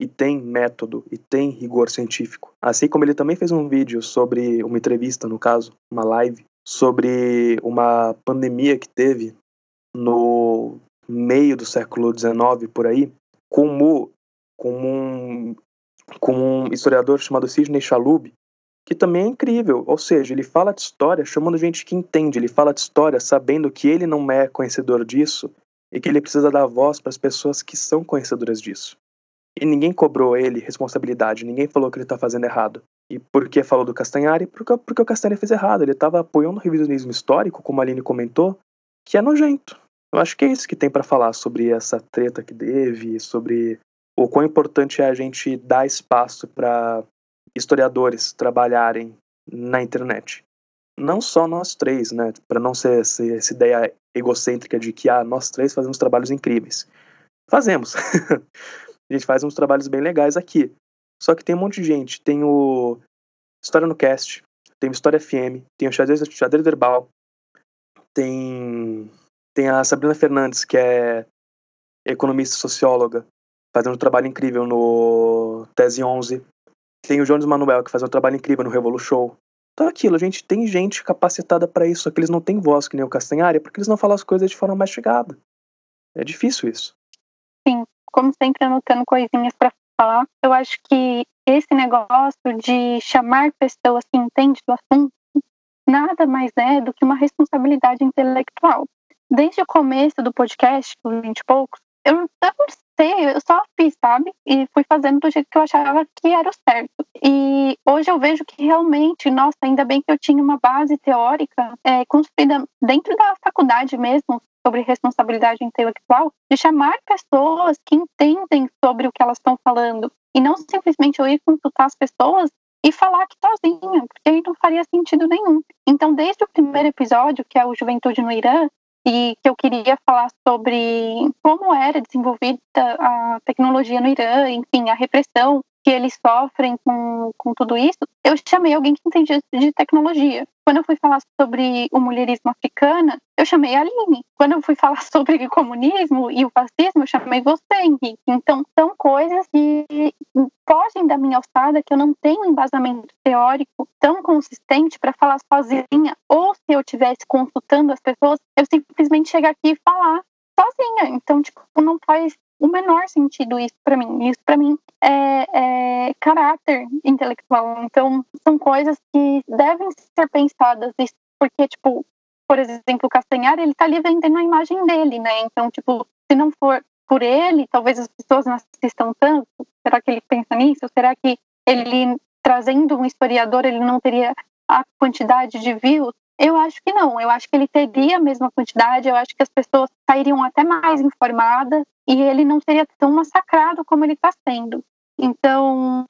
e tem método e tem rigor científico. Assim como ele também fez um vídeo sobre uma entrevista, no caso, uma live, sobre uma pandemia que teve no meio do século XIX por aí, como, como, um, como um historiador chamado Sidney Chalub, que também é incrível. Ou seja, ele fala de história chamando gente que entende, ele fala de história sabendo que ele não é conhecedor disso e que ele precisa dar voz para as pessoas que são conhecedoras disso. E ninguém cobrou ele responsabilidade, ninguém falou que ele está fazendo errado. E por que falou do Castanhari? Porque, porque o Castanhari fez errado. Ele estava apoiando o revisionismo histórico, como a Aline comentou, que é nojento. Eu acho que é isso que tem para falar sobre essa treta que teve, sobre o quão importante é a gente dar espaço para historiadores trabalharem na internet. Não só nós três, né? Para não ser essa ideia egocêntrica de que ah, nós três fazemos trabalhos incríveis. Fazemos. Gente faz uns trabalhos bem legais aqui. Só que tem um monte de gente. Tem o História no Cast, tem o História FM, tem o Xadrez, Xadrez Verbal, tem, tem a Sabrina Fernandes, que é economista socióloga, fazendo um trabalho incrível no Tese 11. Tem o Jones Manuel, que faz um trabalho incrível no Revolu Show. Então aquilo, a gente tem gente capacitada para isso, só que eles não têm voz que nem o Castanhari, porque eles não falam as coisas de forma mais chegada. É difícil isso. Sim, como sempre, anotando coisinhas para falar. Eu acho que esse negócio de chamar pessoas que entendem do assunto nada mais é do que uma responsabilidade intelectual. Desde o começo do podcast, dos 20 e poucos, eu não sei, eu só fiz, sabe? E fui fazendo do jeito que eu achava que era o certo. E hoje eu vejo que realmente, nossa, ainda bem que eu tinha uma base teórica é, construída dentro da faculdade mesmo, sobre responsabilidade intelectual, de chamar pessoas que entendem sobre o que elas estão falando e não simplesmente eu ir consultar as pessoas e falar que sozinha, porque aí não faria sentido nenhum. Então, desde o primeiro episódio, que é o Juventude no Irã, e que eu queria falar sobre como era desenvolvida a tecnologia no Irã, enfim, a repressão que eles sofrem com, com tudo isso, eu chamei alguém que entendia de tecnologia. Quando eu fui falar sobre o mulherismo africana, eu chamei a Aline. Quando eu fui falar sobre o comunismo e o fascismo, eu chamei você, Henrique. Então, são coisas que fogem da minha alçada, que eu não tenho embasamento teórico tão consistente para falar sozinha. Ou se eu estivesse consultando as pessoas, eu simplesmente chegar aqui e falar sozinha. Então, tipo, não faz o menor sentido isso para mim. Isso para mim é, é, caráter intelectual. Então, são coisas que devem ser pensadas. Porque, tipo, por exemplo, o Castanhar, ele tá ali vendendo a imagem dele, né? Então, tipo, se não for por ele, talvez as pessoas não assistam tanto. Será que ele pensa nisso? Será que ele, trazendo um historiador, ele não teria a quantidade de views? Eu acho que não. Eu acho que ele teria a mesma quantidade. Eu acho que as pessoas sairiam até mais informadas e ele não seria tão massacrado como ele está sendo. Então,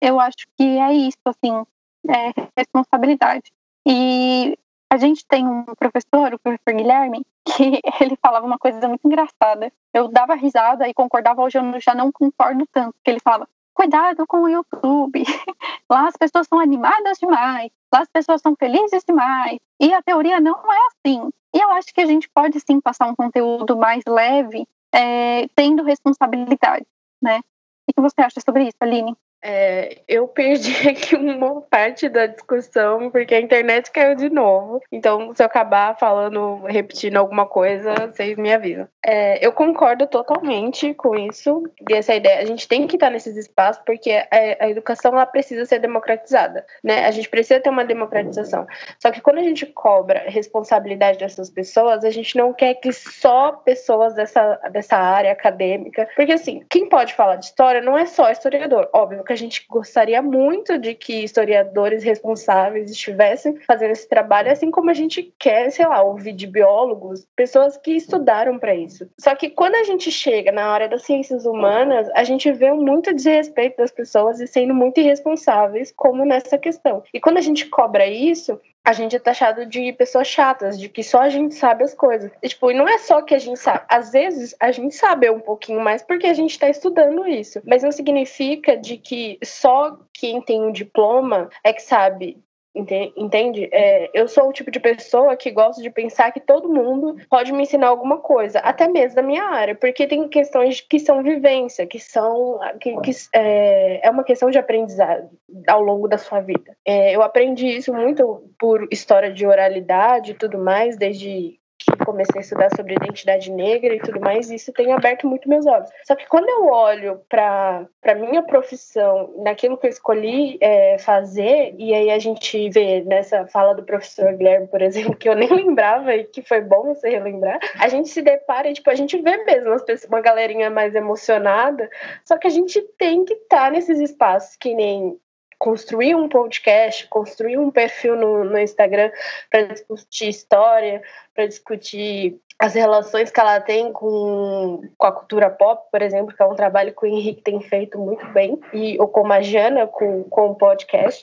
eu acho que é isso, assim, é responsabilidade. E a gente tem um professor, o professor Guilherme, que ele falava uma coisa muito engraçada. Eu dava risada e concordava, hoje eu já não concordo tanto, que ele falava, cuidado com o YouTube. Lá as pessoas são animadas demais, lá as pessoas são felizes demais. E a teoria não é assim. E eu acho que a gente pode sim passar um conteúdo mais leve, é, tendo responsabilidade, né? O que você acha sobre isso, Aline? É, eu perdi aqui uma parte da discussão porque a internet caiu de novo. Então, se eu acabar falando, repetindo alguma coisa, vocês me avisam. É, eu concordo totalmente com isso, dessa ideia. A gente tem que estar nesses espaços porque a, a, educação ela precisa ser democratizada, né? A gente precisa ter uma democratização. Só que quando a gente cobra responsabilidade dessas pessoas, a gente não quer que só pessoas dessa, dessa área acadêmica, porque assim, quem pode falar de história não é só historiador. Óbvio que a gente gostaria muito de que historiadores responsáveis estivessem fazendo esse trabalho, assim como a gente quer, sei lá, ouvir de biólogos, pessoas que estudaram para isso. Só que quando a gente chega na área das ciências humanas, a gente vê muito desrespeito das pessoas e sendo muito irresponsáveis, como nessa questão. E quando a gente cobra isso, a gente é taxado de pessoas chatas, de que só a gente sabe as coisas. E, tipo, não é só que a gente sabe. Às vezes a gente sabe um pouquinho mais porque a gente está estudando isso. Mas não significa de que só quem tem um diploma é que sabe Entende? É, eu sou o tipo de pessoa que gosta de pensar que todo mundo pode me ensinar alguma coisa, até mesmo da minha área, porque tem questões que são vivência, que são. que, que é, é, uma questão de aprendizado ao longo da sua vida. É, eu aprendi isso muito por história de oralidade e tudo mais, desde que comecei a estudar sobre identidade negra e tudo mais, isso tem aberto muito meus olhos. Só que quando eu olho para a minha profissão, naquilo que eu escolhi é, fazer, e aí a gente vê nessa fala do professor Guilherme, por exemplo, que eu nem lembrava e que foi bom você relembrar, a gente se depara e tipo, a gente vê mesmo as pessoas, uma galerinha mais emocionada, só que a gente tem que estar tá nesses espaços que nem construir um podcast, construir um perfil no, no Instagram para discutir história, para discutir as relações que ela tem com, com a cultura pop, por exemplo, que é um trabalho que o Henrique tem feito muito bem, e, ou com a Jana, com, com o podcast.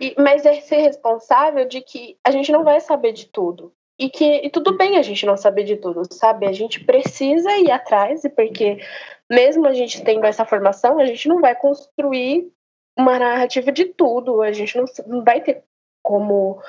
E, mas é ser responsável de que a gente não vai saber de tudo. E que e tudo bem a gente não saber de tudo, sabe? A gente precisa ir atrás, e porque mesmo a gente tendo essa formação, a gente não vai construir uma narrativa de tudo. A gente não, não vai ter como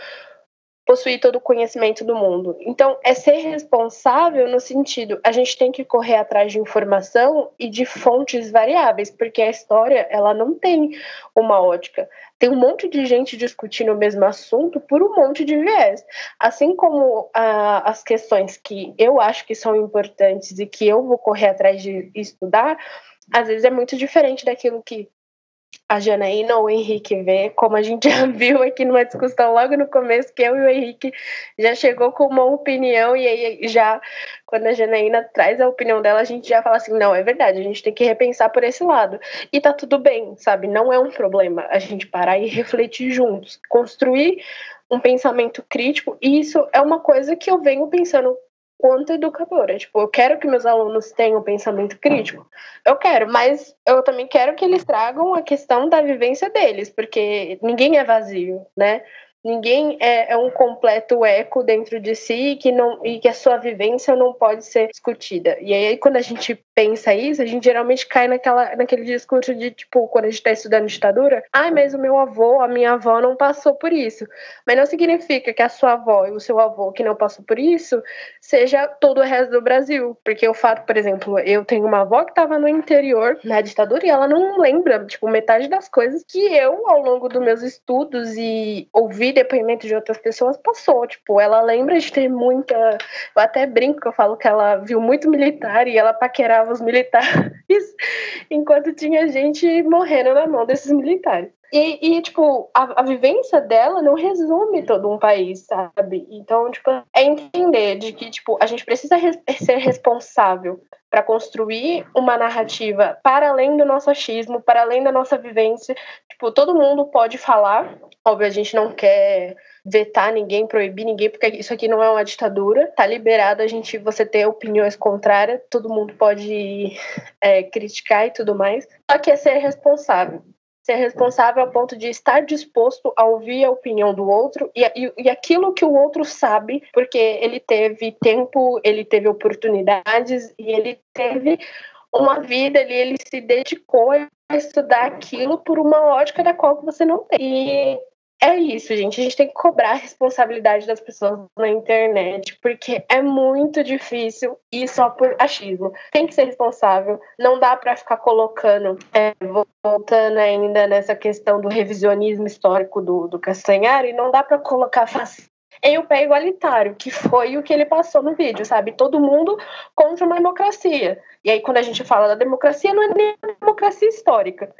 possuir todo o conhecimento do mundo. Então, é ser responsável no sentido, a gente tem que correr atrás de informação e de fontes variáveis, porque a história, ela não tem uma ótica. Tem um monte de gente discutindo o mesmo assunto por um monte de viés. Assim como ah, as questões que eu acho que são importantes e que eu vou correr atrás de estudar, às vezes é muito diferente daquilo que a Janaína ou o Henrique vê, como a gente já viu aqui numa discussão logo no começo, que eu e o Henrique já chegou com uma opinião e aí já, quando a Janaína traz a opinião dela, a gente já fala assim, não, é verdade, a gente tem que repensar por esse lado. E tá tudo bem, sabe? Não é um problema a gente parar e refletir juntos, construir um pensamento crítico, e isso é uma coisa que eu venho pensando quanto educadora. Tipo, eu quero que meus alunos tenham pensamento crítico. Eu quero, mas eu também quero que eles tragam a questão da vivência deles, porque ninguém é vazio, né? Ninguém é, é, um completo eco dentro de si que não, e que a sua vivência não pode ser discutida. E aí, quando a gente pensa isso, a gente geralmente cai naquela, naquele discurso de, tipo, quando a gente está estudando ditadura, ai, ah, mas o meu avô, a minha avó não passou por isso. Mas não significa que a sua avó e o seu avô que não passou por isso seja todo o resto do Brasil. Porque o fato, por exemplo, eu tenho uma avó que estava no interior na ditadura e ela não lembra, tipo, metade das coisas que eu, ao longo dos meus estudos e ouvi depoimento de outras pessoas, passou. Tipo, ela lembra de ter muita. Eu até brinco eu falo que ela viu muito militar e ela paquerava os militares enquanto tinha gente morrendo na mão desses militares. E, e tipo, a, a, vivência dela não resume todo um país, sabe? Então, tipo, é entender de que, tipo, a gente precisa res ser responsável para construir uma narrativa para além do nosso achismo, para além da nossa vivência. Tipo, todo mundo pode falar. Óbvio, a gente não quer vetar ninguém, proibir ninguém, porque isso aqui não é uma ditadura. Tá liberado a gente você ter opiniões contrárias, todo mundo pode é, criticar e tudo mais. Só que é ser responsável ser responsável ao ponto de estar disposto a ouvir a opinião do outro e, e, e, aquilo que o outro sabe, porque ele teve tempo, ele teve oportunidades e ele teve uma vida ali, ele se dedicou a estudar aquilo por uma ótica da qual você não tem. E é isso, gente. A gente tem que cobrar a responsabilidade das pessoas na internet, porque é muito difícil ir só por achismo. Tem que ser responsável. Não dá para ficar colocando, é, voltando ainda nessa questão do revisionismo histórico do, do Castanhari, não dá para colocar em o pé igualitário, que foi o que ele passou no vídeo, sabe? Todo mundo contra uma democracia. E aí, quando a gente fala da democracia, não é nem democracia histórica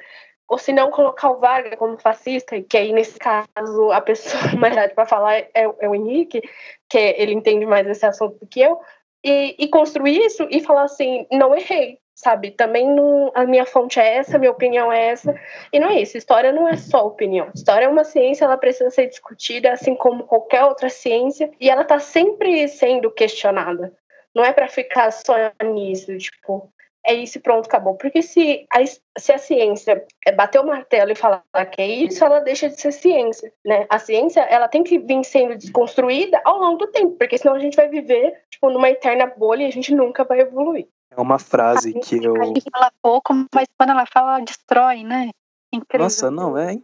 ou se não colocar o Vargas como fascista, que aí nesse caso a pessoa mais para falar é, é, o Henrique, que ele entende mais esse assunto do que eu, e, e, construir isso e falar assim, não errei, sabe? Também não, a minha fonte é essa, minha opinião é essa. E não é isso. História não é só opinião. História é uma ciência, ela precisa ser discutida, assim como qualquer outra ciência, e ela está sempre sendo questionada. Não é para ficar só nisso, tipo, é isso e pronto, acabou. Porque se a, se a ciência é bater o martelo e falar que é isso, ela deixa de ser ciência, né? A ciência, ela tem que vir sendo desconstruída ao longo do tempo, porque senão a gente vai viver, tipo, numa eterna bolha e a gente nunca vai evoluir. É uma frase que eu... A gente fala pouco, mas quando ela fala, ela destrói, né? Incrível. Nossa, não, é,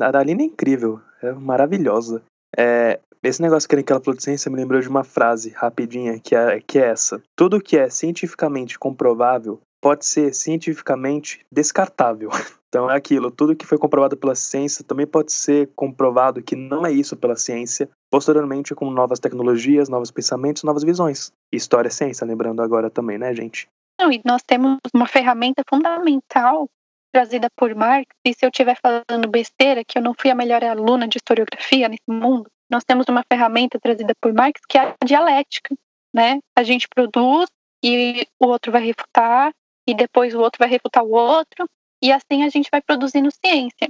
a Aline é incrível, é maravilhosa. É, esse negócio que ela falou de ciência me lembrou de uma frase rapidinha que é, que é essa. Tudo que é cientificamente comprovável pode ser cientificamente descartável. Então é aquilo, tudo que foi comprovado pela ciência também pode ser comprovado que não é isso pela ciência, posteriormente com novas tecnologias, novos pensamentos, novas visões. História é ciência, lembrando agora também, né, gente? Não, e nós temos uma ferramenta fundamental trazida por Marx, e se eu estiver falando besteira, que eu não fui a melhor aluna de historiografia nesse mundo, nós temos uma ferramenta trazida por Marx que é a dialética, né? A gente produz e o outro vai refutar, e depois o outro vai refutar o outro, e assim a gente vai produzindo ciência.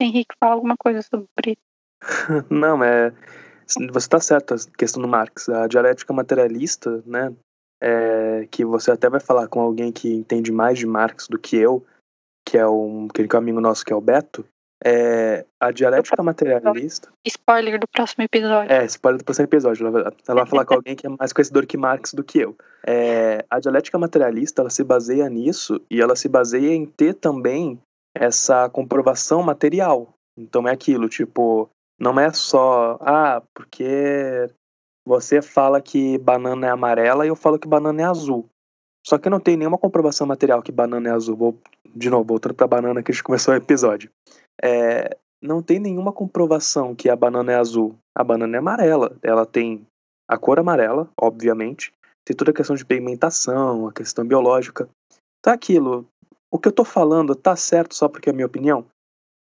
Henrique, fala alguma coisa sobre isso. Não, é. Você está certo, a questão do Marx. A dialética materialista, né? É, que você até vai falar com alguém que entende mais de Marx do que eu, que é um, que é um amigo nosso que é o Beto, é, a dialética materialista. Spoiler do próximo episódio. É, spoiler do próximo episódio. Ela, ela vai falar com alguém que é mais conhecedor que Marx do que eu. É, a dialética materialista ela se baseia nisso e ela se baseia em ter também essa comprovação material. Então é aquilo, tipo, não é só, ah, porque você fala que banana é amarela e eu falo que banana é azul. Só que não tem nenhuma comprovação material que banana é azul. Vou, de novo, voltando pra banana que a gente começou o episódio. É, não tem nenhuma comprovação que a banana é azul. A banana é amarela. Ela tem a cor amarela, obviamente. Tem toda a questão de pigmentação, a questão biológica. Tá aquilo. O que eu tô falando tá certo só porque é a minha opinião?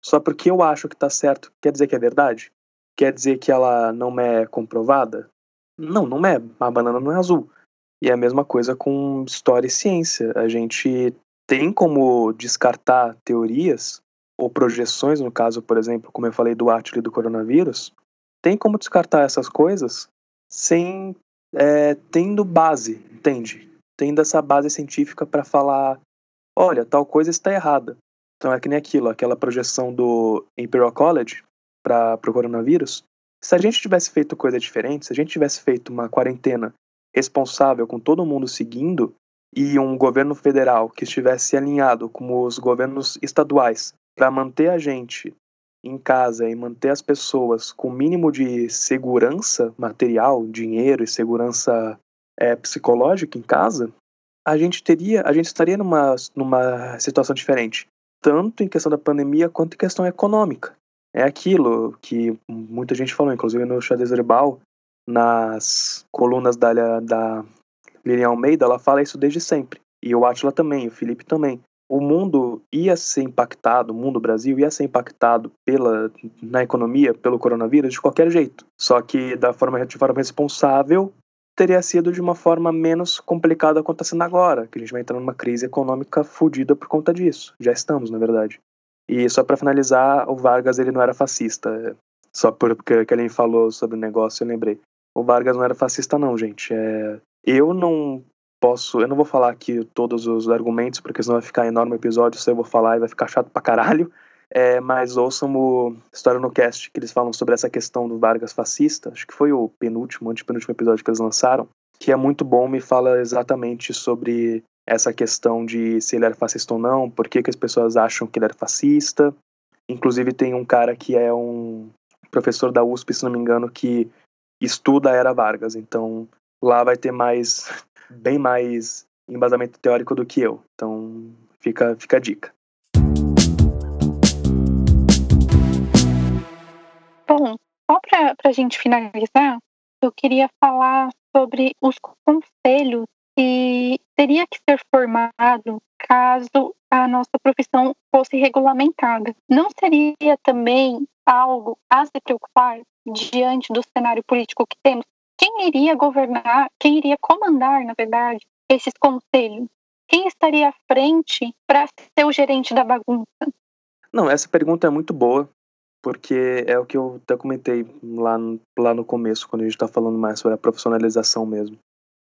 Só porque eu acho que tá certo, quer dizer que é verdade? Quer dizer que ela não é comprovada? Não, não é. A banana não é azul. E é a mesma coisa com história e ciência. A gente tem como descartar teorias ou projeções, no caso, por exemplo, como eu falei do Atlas do coronavírus, tem como descartar essas coisas sem é, tendo base, entende? Tendo essa base científica para falar, olha, tal coisa está errada. Então é que nem aquilo, aquela projeção do Imperial College para o coronavírus. Se a gente tivesse feito coisa diferente, se a gente tivesse feito uma quarentena responsável com todo mundo seguindo e um governo federal que estivesse alinhado com os governos estaduais para manter a gente em casa e manter as pessoas com o mínimo de segurança material, dinheiro e segurança é, psicológica em casa, a gente teria, a gente estaria numa, numa situação diferente, tanto em questão da pandemia quanto em questão econômica. É aquilo que muita gente falou, inclusive no Xadrez Herbal, nas colunas da, da Lilian Almeida, ela fala isso desde sempre. E o Atila também, o Felipe também o mundo ia ser impactado, o mundo Brasil ia ser impactado pela, na economia pelo coronavírus de qualquer jeito. Só que da forma, de forma responsável teria sido de uma forma menos complicada sendo agora, que a gente vai entrar numa crise econômica fodida por conta disso. Já estamos, na verdade. E só para finalizar, o Vargas ele não era fascista. Só porque que ele falou sobre o negócio, eu lembrei. O Vargas não era fascista não, gente. É... Eu não posso. Eu não vou falar aqui todos os argumentos, porque senão vai ficar enorme episódio, se eu vou falar e vai ficar chato pra caralho. É, mas ouçam o História no Cast, que eles falam sobre essa questão do Vargas fascista. Acho que foi o penúltimo, antepenúltimo episódio que eles lançaram. Que é muito bom, me fala exatamente sobre essa questão de se ele era fascista ou não, por que, que as pessoas acham que ele era fascista. Inclusive tem um cara que é um professor da USP, se não me engano, que estuda a era Vargas. Então lá vai ter mais bem mais embasamento teórico do que eu. Então, fica, fica a dica. Bom, só para a gente finalizar, eu queria falar sobre os conselhos que teria que ser formado caso a nossa profissão fosse regulamentada. Não seria também algo a se preocupar diante do cenário político que temos? Quem iria governar, quem iria comandar, na verdade, esses conselhos? quem estaria à frente para ser o gerente da bagunça? Não, essa pergunta é muito boa, porque é o que eu até comentei lá lá no começo, quando a gente está falando mais sobre a profissionalização mesmo.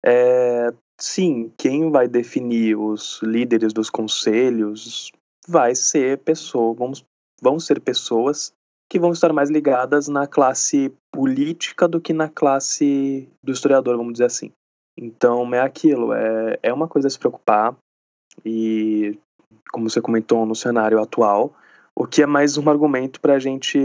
É, sim, quem vai definir os líderes dos conselhos vai ser pessoa, vamos, vão ser pessoas que vão estar mais ligadas na classe política do que na classe do historiador, vamos dizer assim. Então é aquilo, é, é uma coisa a se preocupar e, como você comentou, no cenário atual, o que é mais um argumento para a gente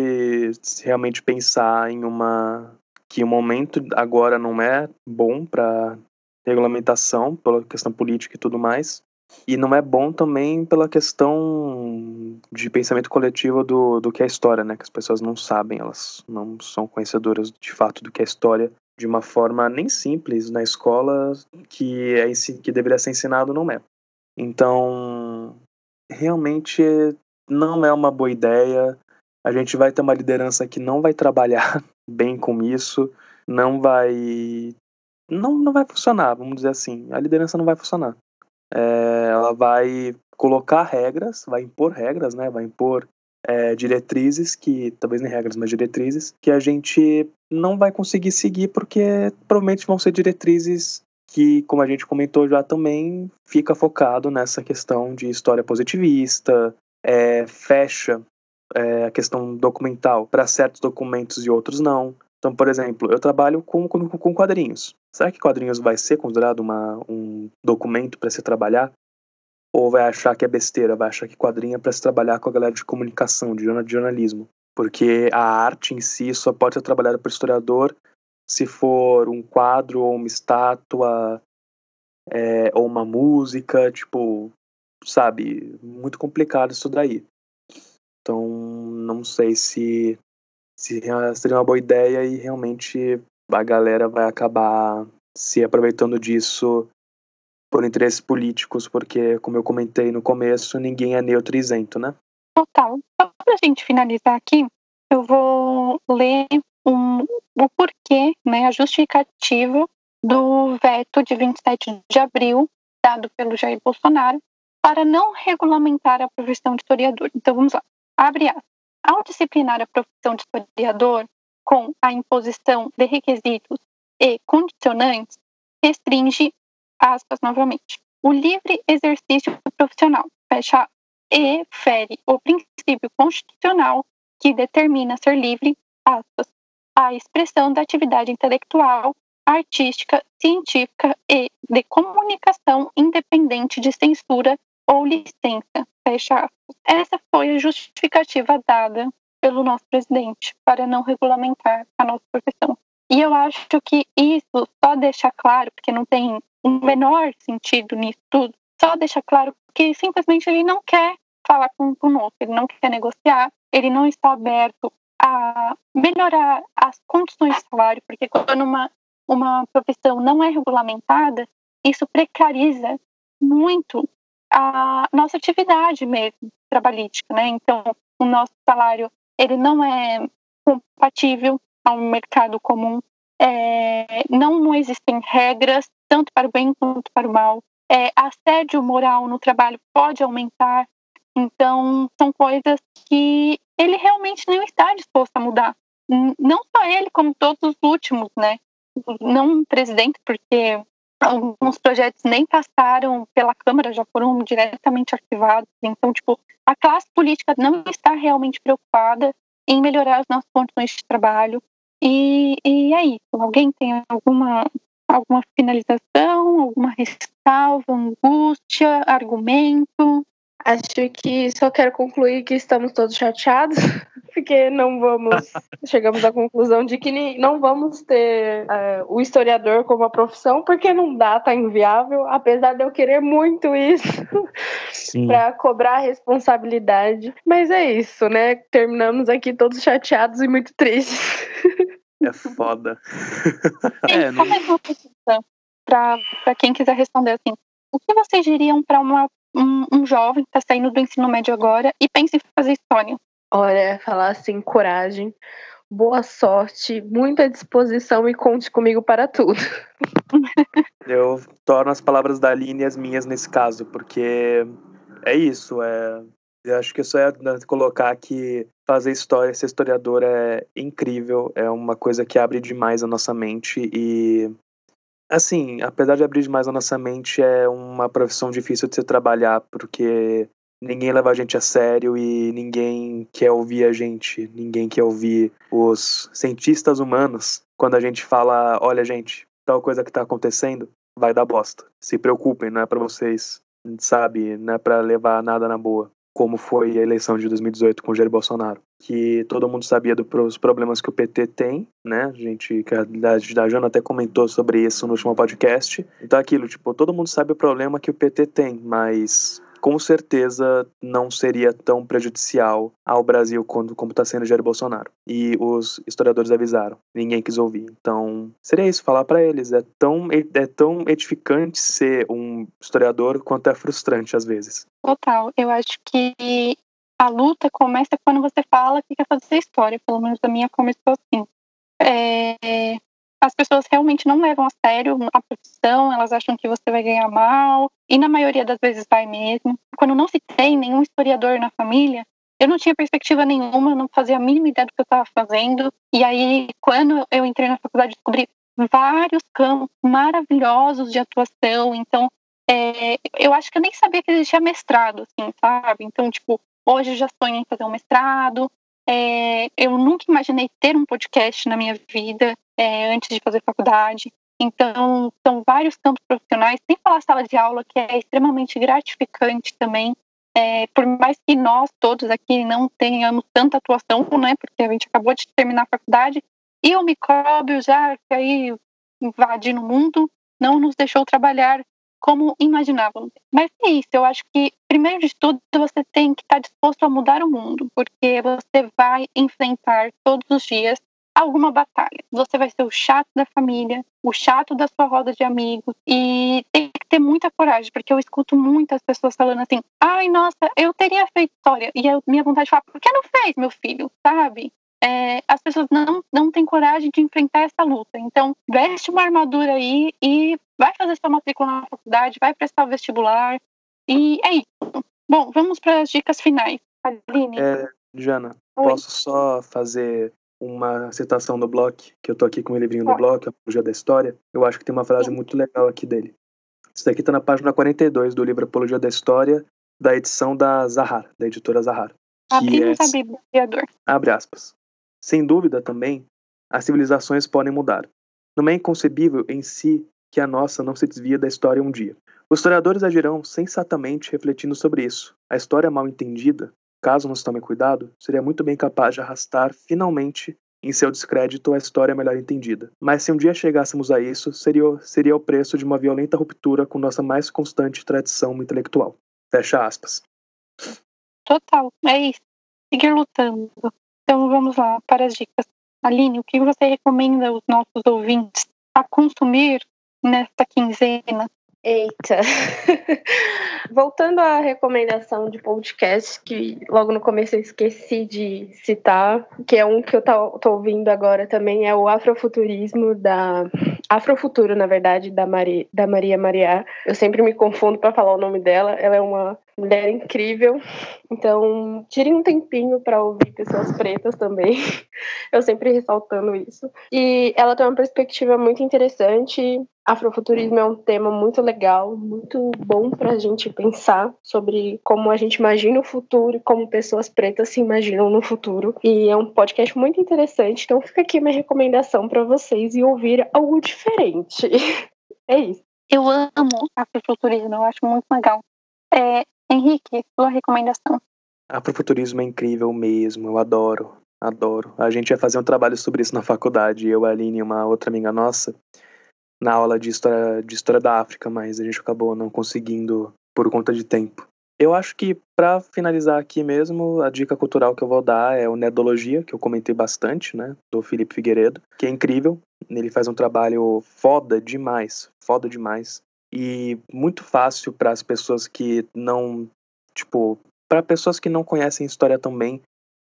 realmente pensar em uma que o momento agora não é bom para regulamentação pela questão política e tudo mais e não é bom também pela questão de pensamento coletivo do, do que é história, né? Que as pessoas não sabem, elas não são conhecedoras de fato do que é história de uma forma nem simples na escola que é que deveria ser ensinado não é. Então, realmente não é uma boa ideia. A gente vai ter uma liderança que não vai trabalhar bem com isso, não vai não, não vai funcionar, vamos dizer assim. A liderança não vai funcionar. É, ela vai colocar regras, vai impor regras, né? Vai impor é, diretrizes que talvez nem regras, mas diretrizes que a gente não vai conseguir seguir porque provavelmente vão ser diretrizes que, como a gente comentou já também, fica focado nessa questão de história positivista, é, fecha é, a questão documental para certos documentos e outros não. Então, por exemplo, eu trabalho com, com, com quadrinhos. Será que quadrinhos vai ser considerado uma, um documento para se trabalhar? Ou vai achar que é besteira, vai achar que quadrinho é para se trabalhar com a galera de comunicação, de jornalismo? Porque a arte em si só pode ser trabalhada por historiador se for um quadro ou uma estátua é, ou uma música, tipo, sabe, muito complicado isso daí. Então, não sei se se seria uma boa ideia e realmente a galera vai acabar se aproveitando disso por interesses políticos, porque, como eu comentei no começo, ninguém é neutro isento, né? Total. Só pra gente finalizar aqui, eu vou ler um, o porquê, né, a justificativa do veto de 27 de abril, dado pelo Jair Bolsonaro, para não regulamentar a profissão de historiador. Então, vamos lá. Abre aspas. Ao disciplinar a profissão de historiador com a imposição de requisitos e condicionantes, restringe, aspas novamente, o livre exercício profissional, fecha e fere o princípio constitucional que determina ser livre, aspas, a expressão da atividade intelectual, artística, científica e de comunicação independente de censura ou licença, fecha aspas. Essa foi a justificativa dada pelo nosso presidente para não regulamentar a nossa profissão. E eu acho que isso só deixa claro, porque não tem um menor sentido nisso tudo, só deixa claro que simplesmente ele não quer falar com conosco, ele não quer negociar, ele não está aberto a melhorar as condições de salário, porque quando uma, uma profissão não é regulamentada, isso precariza muito a nossa atividade mesmo trabalhística, né? Então, o nosso salário ele não é compatível ao mercado comum. É, não, não existem regras tanto para o bem quanto para o mal. É, assédio moral no trabalho pode aumentar. Então, são coisas que ele realmente não está disposto a mudar. Não só ele, como todos os últimos, né? Não o presidente, porque alguns projetos nem passaram pela Câmara, já foram diretamente arquivados. Então, tipo, a classe política não está realmente preocupada em melhorar as nossas condições de trabalho. E, e é isso. Alguém tem alguma, alguma finalização, alguma ressalva, angústia, argumento? Acho que só quero concluir que estamos todos chateados, porque não vamos. chegamos à conclusão de que não vamos ter uh, o historiador como a profissão, porque não dá, tá inviável, apesar de eu querer muito isso para cobrar a responsabilidade. Mas é isso, né? Terminamos aqui todos chateados e muito tristes. É foda. é, não... Para quem quiser responder assim, o que vocês diriam para uma um, um jovem que está saindo do ensino médio agora e pensa em fazer história? Olha, falar assim, coragem, boa sorte, muita disposição e conte comigo para tudo. Eu torno as palavras da Aline as minhas nesse caso, porque é isso, é eu acho que só é colocar que fazer história, ser historiador é incrível, é uma coisa que abre demais a nossa mente e assim, apesar de abrir demais a nossa mente, é uma profissão difícil de se trabalhar porque ninguém leva a gente a sério e ninguém quer ouvir a gente, ninguém quer ouvir os cientistas humanos quando a gente fala, olha gente, tal coisa que está acontecendo vai dar bosta. Se preocupem, não é para vocês, sabe, não é para levar nada na boa como foi a eleição de 2018 com Jair Bolsonaro, que todo mundo sabia dos problemas que o PT tem, né? A gente, que a, a Jana até comentou sobre isso no último podcast. Então, aquilo, tipo, todo mundo sabe o problema que o PT tem, mas com certeza não seria tão prejudicial ao Brasil quando, como está sendo Jair Bolsonaro. E os historiadores avisaram, ninguém quis ouvir. Então, seria isso, falar para eles. É tão, é tão edificante ser um historiador quanto é frustrante às vezes. Total. Eu acho que a luta começa quando você fala que quer fazer história, pelo menos a minha começou assim. É, as pessoas realmente não levam a sério a profissão, elas acham que você vai ganhar mal, e na maioria das vezes vai mesmo. Quando não se tem nenhum historiador na família, eu não tinha perspectiva nenhuma, não fazia a mínima ideia do que eu estava fazendo. E aí, quando eu entrei na faculdade, descobri vários campos maravilhosos de atuação. Então, é, eu acho que eu nem sabia que existia mestrado, assim, sabe? Então, tipo, hoje eu já sonho em fazer um mestrado. É, eu nunca imaginei ter um podcast na minha vida é, antes de fazer faculdade. Então, são vários campos profissionais, sem falar sala de aula, que é extremamente gratificante também. É, por mais que nós todos aqui não tenhamos tanta atuação, né, porque a gente acabou de terminar a faculdade, e o micróbio já que aí invadindo o mundo não nos deixou trabalhar como imaginávamos. Mas é isso, eu acho que, primeiro de tudo, você tem que estar disposto a mudar o mundo, porque você vai enfrentar todos os dias alguma batalha. Você vai ser o chato da família, o chato da sua roda de amigos e tem que ter muita coragem, porque eu escuto muitas pessoas falando assim: "Ai, nossa, eu teria feito história". E a minha vontade de falar: "Por que não fez, meu filho?", sabe? É, as pessoas não, não têm coragem de enfrentar essa luta. Então, veste uma armadura aí e vai fazer sua matrícula na faculdade, vai prestar o vestibular. E é isso. Bom, vamos para as dicas finais. Aline. É, Jana, Oi. posso só fazer uma citação do Bloch, que eu tô aqui com o livrinho do Bloch, Apologia da História. Eu acho que tem uma frase muito legal aqui dele. Isso daqui tá na página 42 do livro Apologia da História, da edição da Zahar, da editora Zahar. Abrimos é... a Bíblia, Abre aspas. Sem dúvida também, as civilizações podem mudar. Não é inconcebível em si que a nossa não se desvia da história um dia. Os historiadores agirão sensatamente refletindo sobre isso. A história mal entendida caso não se tome cuidado, seria muito bem capaz de arrastar, finalmente, em seu descrédito a história melhor entendida. Mas se um dia chegássemos a isso, seria, seria o preço de uma violenta ruptura com nossa mais constante tradição intelectual. Fecha aspas. Total, é isso. Seguir lutando. Então vamos lá para as dicas. Aline, o que você recomenda aos nossos ouvintes a consumir nesta quinzena? Eita! Voltando à recomendação de podcast, que logo no começo eu esqueci de citar, que é um que eu tô, ouvindo agora também, é o Afrofuturismo da. Afrofuturo, na verdade, da, Mari, da Maria Mariá. Eu sempre me confundo para falar o nome dela. Ela é uma mulher incrível. Então, tirem um tempinho para ouvir pessoas pretas também. Eu sempre ressaltando isso. E ela tem uma perspectiva muito interessante. Afrofuturismo é um tema muito legal, muito bom para a gente pensar sobre como a gente imagina o futuro e como pessoas pretas se imaginam no futuro. E é um podcast muito interessante. Então, fica aqui minha recomendação para vocês e ouvir algo diferente. É isso. Eu amo afrofuturismo, eu acho muito legal. É, Henrique, sua recomendação. Afrofuturismo é incrível mesmo, eu adoro, adoro. A gente ia fazer um trabalho sobre isso na faculdade, eu, a Aline e uma outra amiga nossa, na aula de história, de história da África, mas a gente acabou não conseguindo por conta de tempo. Eu acho que, para finalizar aqui mesmo, a dica cultural que eu vou dar é o Nedologia, que eu comentei bastante, né, do Felipe Figueiredo, que é incrível. Ele faz um trabalho foda demais, foda demais e muito fácil para as pessoas que não, tipo, para pessoas que não conhecem história também,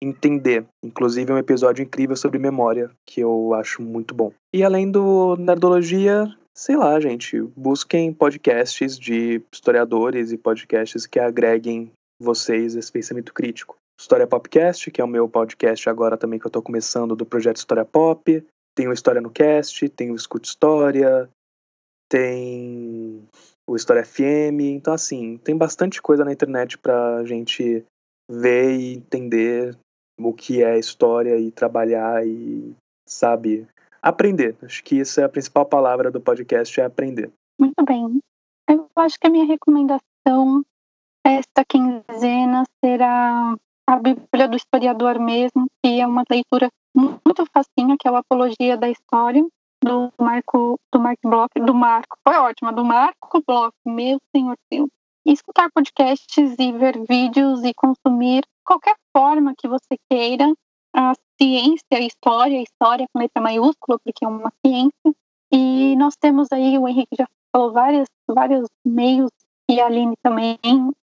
entender. Inclusive, um episódio incrível sobre memória, que eu acho muito bom. E além do Nerdologia, sei lá, gente, busquem podcasts de historiadores e podcasts que agreguem vocês esse pensamento crítico. História Popcast, que é o meu podcast agora também que eu tô começando do projeto História Pop. Tem o História no Cast, tem o Escute História, tem o História FM. Então, assim, tem bastante coisa na internet pra gente ver e entender o que é história e trabalhar e, sabe, aprender. Acho que isso é a principal palavra do podcast, é aprender. Muito bem. Eu acho que a minha recomendação esta quinzena será a Bíblia do Historiador mesmo, que é uma leitura muito facinha, que é o Apologia da História, do Marco, do Marco Bloch, do Marco, foi ótima, do Marco Bloch, meu senhor Deus. Escutar podcasts e ver vídeos e consumir qualquer forma que você queira a ciência, a história, a história com letra maiúscula, porque é uma ciência. E nós temos aí, o Henrique já falou vários, vários meios, e a Aline também,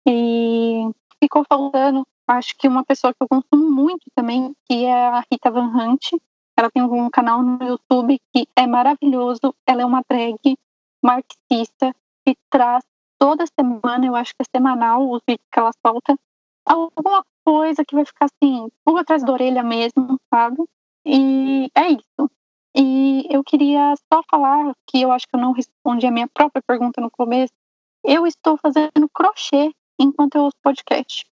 e ficou faltando, acho que uma pessoa que eu consumo muito também, que é a Rita Van Hunt. Ela tem um canal no YouTube que é maravilhoso. Ela é uma drag marxista que traz toda semana, eu acho que é semanal, os vídeos que ela solta, alguma coisa que vai ficar assim, por atrás da orelha mesmo, sabe? E é isso. E eu queria só falar que eu acho que eu não respondi a minha própria pergunta no começo. Eu estou fazendo crochê enquanto eu ouço podcast.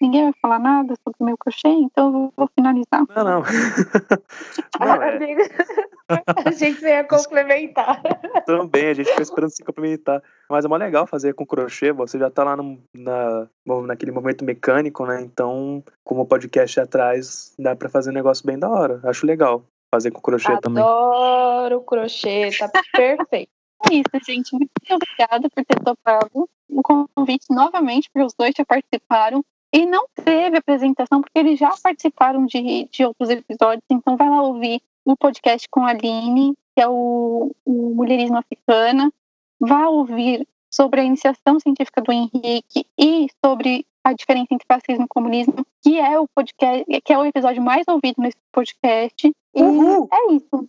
Ninguém vai falar nada sobre o meu crochê, então eu vou finalizar. Não, não. não é. a gente ia complementar. Também, a gente fica esperando se complementar. Mas é mais legal fazer com crochê, você já tá lá no, na, naquele momento mecânico, né? Então, como o podcast é atrás, dá pra fazer um negócio bem da hora. Acho legal fazer com crochê Adoro também. Adoro crochê, tá perfeito. É isso, gente. Muito obrigada por ter topado o convite novamente, porque os dois já participaram. E não teve apresentação, porque eles já participaram de, de outros episódios, então vai lá ouvir o podcast com a Aline, que é o, o Mulherismo Africana. Vá ouvir sobre a iniciação científica do Henrique e sobre a diferença entre fascismo e comunismo, que é o podcast, que é o episódio mais ouvido nesse podcast. E é isso.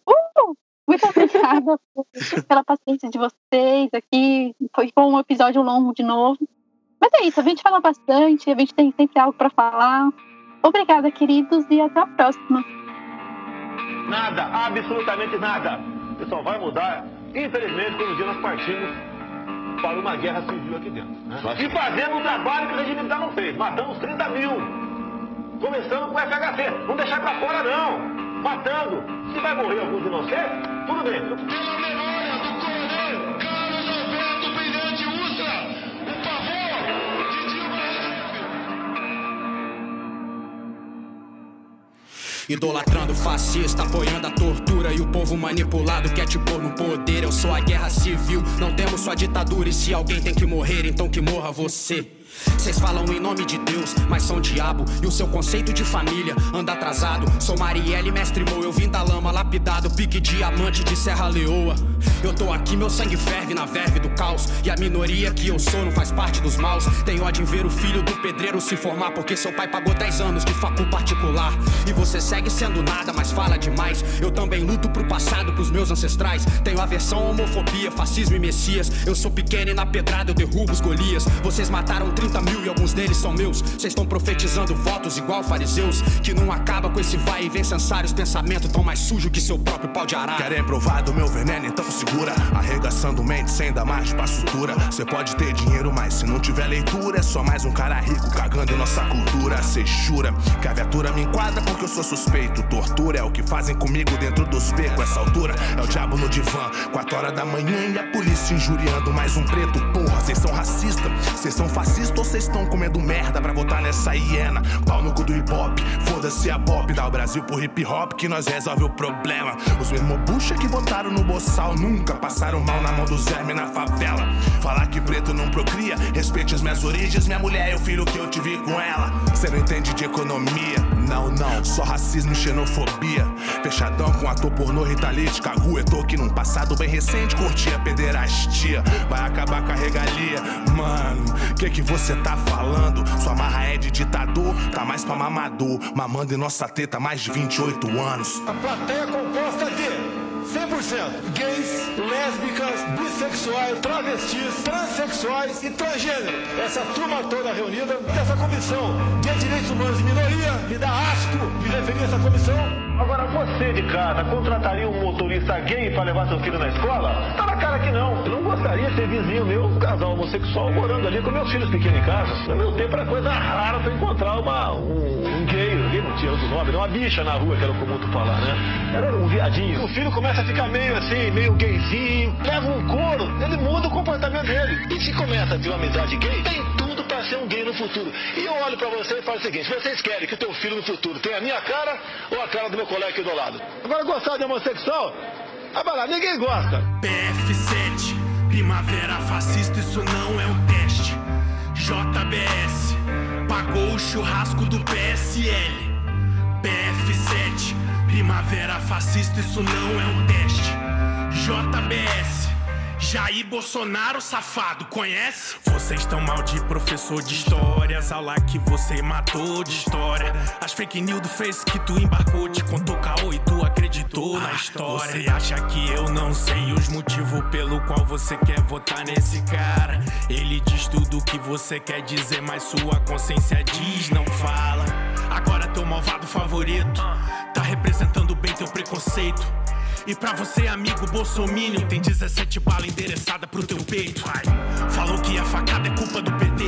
Muito obrigada pela paciência de vocês aqui. Foi um episódio longo de novo. Mas é isso, a gente fala bastante, a gente tem sempre algo para falar. Obrigada, queridos, e até a próxima. Nada, absolutamente nada. Isso só vai mudar, infelizmente, quando um dia nós partimos para uma guerra civil aqui dentro. Né? E fazendo um trabalho que o regime militar não fez. Matamos 30 mil. Começando com o FHC. Não deixar para fora, não. Matando. Se vai morrer alguns inocentes, tudo bem. Pela memória Idolatrando fascista, apoiando a tortura e o povo manipulado quer te pôr no poder. Eu sou a guerra civil, não temos só ditadura. E se alguém tem que morrer, então que morra você. Vocês falam em nome de Deus, mas são diabo. E o seu conceito de família anda atrasado. Sou Marielle, mestre Mo, eu vim da lama, lapidado, pique diamante de Serra Leoa. Eu tô aqui, meu sangue ferve na verve do caos. E a minoria que eu sou não faz parte dos maus. Tenho ódio em ver o filho do pedreiro se formar, porque seu pai pagou 10 anos de facu particular. E você segue sendo nada, mas fala demais. Eu também luto pro passado, pros meus ancestrais. Tenho aversão homofobia, fascismo e messias. Eu sou pequeno e na pedrada eu derrubo os Golias. Vocês mataram 30 mil e alguns deles são meus. Vocês estão profetizando votos igual fariseus. Que não acaba com esse vai e vem censários. Pensamento tão mais sujo que seu próprio pau de arara. Querem provar do meu veneno, então segura. Arregaçando mente sem dar mais pra sutura. Cê pode ter dinheiro, mas se não tiver leitura, é só mais um cara rico cagando em nossa cultura. Cê jura que a viatura me enquadra porque eu sou suspeito. Tortura é o que fazem comigo dentro dos becos. Essa altura é o diabo no divã. Quatro horas da manhã e a polícia injuriando mais um preto. Porra, cês são racistas, cês são fascistas ou cês estão comendo merda pra votar nessa hiena? Pau no cu do hip hop, foda-se a pop. Dá o Brasil pro hip hop que nós resolve o problema. Os mesmos bucha que votaram no boçal nunca passaram mal na mão dos vermes na favela. Falar que preto não procria, respeite as minhas origens, minha mulher e o filho que eu tive com ela. Cê não entende de economia, não, não, só racismo e xenofobia. Fechadão com ator pornô, ritalite, caguetou que num passado bem recente curtia pederastia. Vai acabar com a regalia, mano, que que você tá falando? Sua marra é de ditador, tá mais pra mamador, mamando em nossa teta mais de 28 anos. A plateia é composta de 100% gays, lésbicas, bissexuais, travestis, transexuais e transgênero. Essa turma toda reunida dessa comissão de direitos humanos e minoria me dá asco de referir essa comissão. Agora, você de casa contrataria um motorista gay para levar seu filho na escola? Tá na cara que não. Eu não gostaria de ter vizinho meu, um casal homossexual, morando ali com meus filhos pequenos em casa. No meu tempo era coisa rara você encontrar uma, um, um gay, gay não tinha outro nome, era uma bicha na rua, que era comum tu falar, né? Era um viadinho. O filho começa a ficar meio assim, meio gayzinho, leva um couro, ele muda o comportamento dele. E se começa a ter uma amizade gay, tem tudo para ser um gay no futuro. E eu olho para você e falo o seguinte: vocês querem que o teu filho no futuro tenha a minha cara ou a cara do meu colega aqui do lado? Agora, gostar de homossexual? Ah, vai lá, ninguém gosta. PF7, primavera fascista, isso não é um teste. JBS, pagou o churrasco do PSL. PF7, primavera fascista, isso não é um teste. JBS, Jair Bolsonaro safado, conhece? Vocês estão mal de professor de histórias, aula que você matou de história. As fake news do Face que tu embarcou, te contou caô e tu acreditou na história. Você acha que eu não sei os motivos pelo qual você quer votar nesse cara? Ele diz tudo o que você quer dizer, mas sua consciência diz não fala. Agora teu malvado favorito tá representando bem teu preconceito. E pra você, amigo Bolsominion, tem 17 balas endereçada pro teu peito. Falou que a facada é culpa do PT.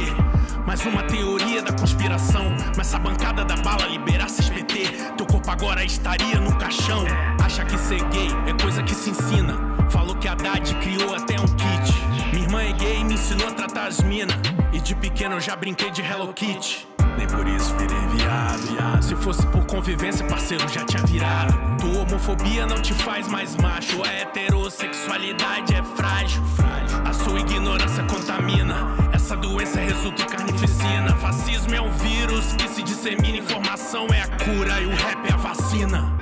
Mais uma teoria da conspiração. Mas essa bancada da bala liberasse SPT. Teu corpo agora estaria no caixão. Acha que ser gay é coisa que se ensina. Falou que a Haddad criou até gay me ensinou a tratar as mina. E de pequeno eu já brinquei de Hello Kitty. Nem por isso virei viado, viado. Se fosse por convivência, parceiro, já tinha virado. Tua homofobia não te faz mais macho. A heterossexualidade é frágil. A sua ignorância contamina. Essa doença resulta em carnificina. Fascismo é um vírus que se dissemina. Informação é a cura e o rap é a vacina.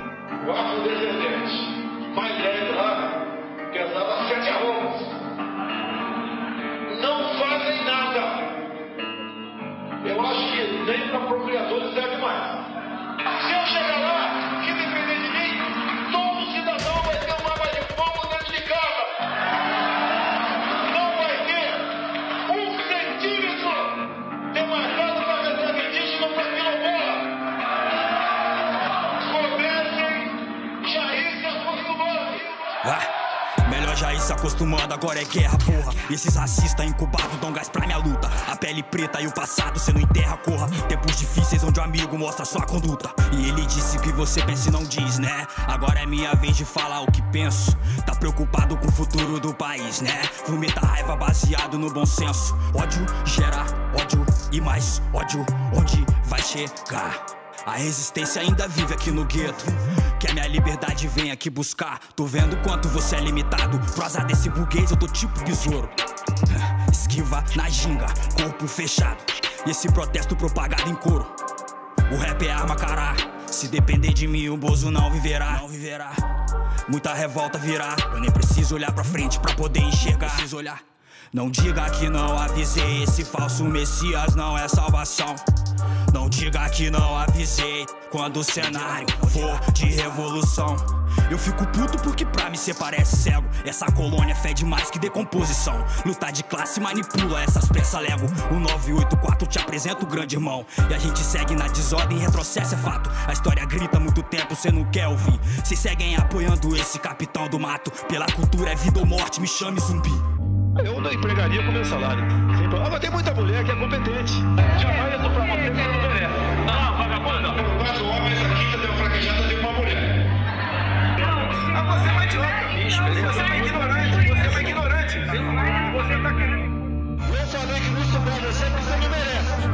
O afrodescendente mais velho não fazem nada. Eu acho que nem para procriadores serve mais. Se eu chegar lá, acostumando, agora é guerra, porra. Esses racistas incubados dão gás pra minha luta. A pele preta e o passado cê não enterra, corra. Tempos difíceis onde o amigo mostra sua conduta. E ele disse que você pensa e não diz, né? Agora é minha vez de falar o que penso. Tá preocupado com o futuro do país, né? Vomita raiva baseado no bom senso. Ódio gera ódio e mais ódio. Onde vai chegar? A resistência ainda vive aqui no gueto. Que a minha liberdade vem aqui buscar. Tô vendo quanto você é limitado. Pro azar desse burguês, eu tô tipo besouro. Esquiva na ginga, corpo fechado. E esse protesto propagado em coro. O rap é arma, cará. Se depender de mim, o Bozo não viverá. Não viverá. Muita revolta virá. Eu nem preciso olhar pra frente pra poder enxergar. Preciso olhar. Não diga que não avisei, esse falso Messias não é salvação. Não diga que não avisei, quando o cenário for de revolução. Eu fico puto porque pra mim cê parece cego. Essa colônia fede mais que decomposição. Luta de classe manipula essas peças lego. O 984 te apresenta o grande irmão. E a gente segue na desordem, retrocesso é fato. A história grita muito tempo, cê não quer ouvir. Cês seguem apoiando esse capitão do mato. Pela cultura é vida ou morte, me chame zumbi. Eu não empregaria com meu salário. Sem problema. Mas tem muita mulher que é competente. Jamais eu tô pra você que você não merece. Não, vagabunda. Eu quatro homens aqui, eu tenho fraquejada de uma mulher. Ah, você é uma idiota. Você é ignorante. Você é uma ignorante. Você tá querendo.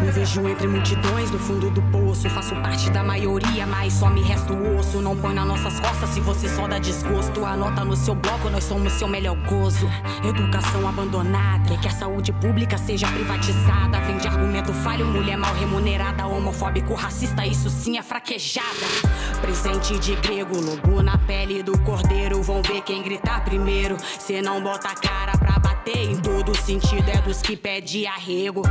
Me vejo entre multidões no fundo do poço. Faço parte da maioria, mas só me resta o osso. Não põe nas nossas costas se você só dá desgosto. Anota no seu bloco, nós somos seu melhor gozo. Educação abandonada, que a saúde pública seja privatizada. Vende argumento falho, mulher mal remunerada, homofóbico, racista, isso sim é fraquejada. Presente de grego, lobo na pele do cordeiro. Vão ver quem gritar primeiro. Cê não bota a cara pra bater em todo sentido, é dos que pede arrego.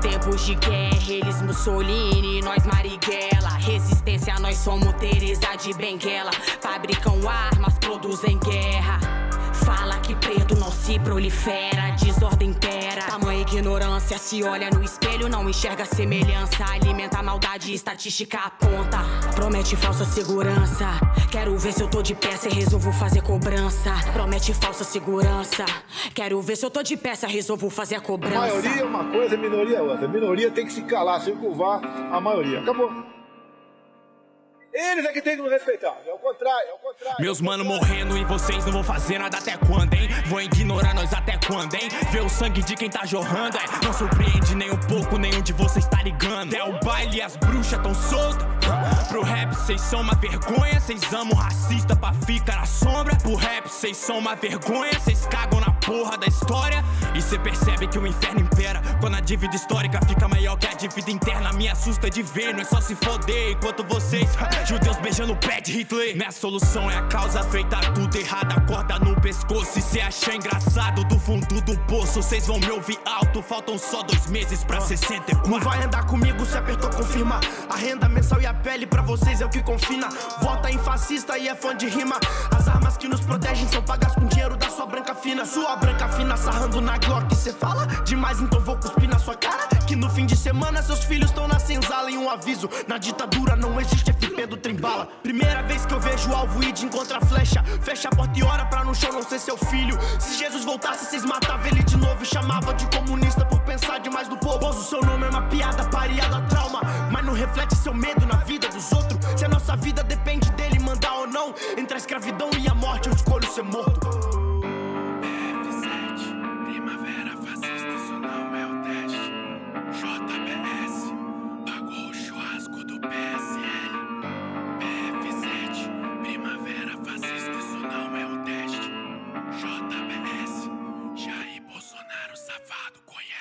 Tempos de guerra, eles Mussolini, nós Marighella. Resistência, nós somos Teresa de Benguela. Fabricam armas, produzem guerra. Fala que preto não se prolifera, desordem impera. Tamanha ignorância, se olha no espelho, não enxerga semelhança. Alimenta a maldade, estatística aponta. Promete falsa segurança. Quero ver se eu tô de pé, se resolvo fazer cobrança. Promete falsa segurança. Quero ver se eu tô de pé, se resolvo fazer a cobrança. Maioria é uma coisa, minoria é outra. Minoria tem que se calar, se curvar a maioria. Acabou. Eles é que tem que nos respeitar. É o contrário, é o contrário. Meus mano morrendo e vocês não vão fazer nada até quando, hein? Vão ignorar nós até quando, hein? Ver o sangue de quem tá jorrando, é? Não surpreende nem um pouco, nenhum de vocês tá ligando. É o baile e as bruxas tão soltas. Pro rap vocês são uma vergonha, vocês amam racista pra ficar na sombra. Pro rap vocês são uma vergonha, vocês cagam na porra da história. E cê percebe que o inferno impera quando a dívida histórica fica maior que a dívida interna. Me assusta de ver, não é só se foder enquanto vocês. Judeus beijando o pé de Hitler. Minha solução é a causa feita tudo errado. Corda no pescoço. E cê acha engraçado do fundo do poço. Vocês vão me ouvir alto. Faltam só dois meses pra 64. Não vai andar comigo se apertou, confirma. A renda mensal e a pele pra vocês é o que confina. Vota em fascista e é fã de rima. As armas que nos protegem são pagas com dinheiro da sua branca fina. Sua branca fina sarrando na Glock. Cê fala demais, então vou cuspir na sua cara. Que no fim de semana seus filhos estão na senzala. E um aviso: na ditadura não existe FP do trembala. Primeira vez que eu vejo alvo e de encontra flecha. Fecha a porta e ora pra no chão não ser seu filho. Se Jesus voltasse, vocês matavam ele de novo. E chamava de comunista por pensar demais do povo. Pois o seu nome é uma piada pareada trauma. Mas não reflete seu medo na vida dos outros. Se a nossa vida depende dele mandar ou não. Entre a escravidão e a morte, eu escolho ser morto. JBS pagou o churrasco do PSL. PF7, primavera fascista, isso não é um teste. JBS, Jair Bolsonaro safado, conhece.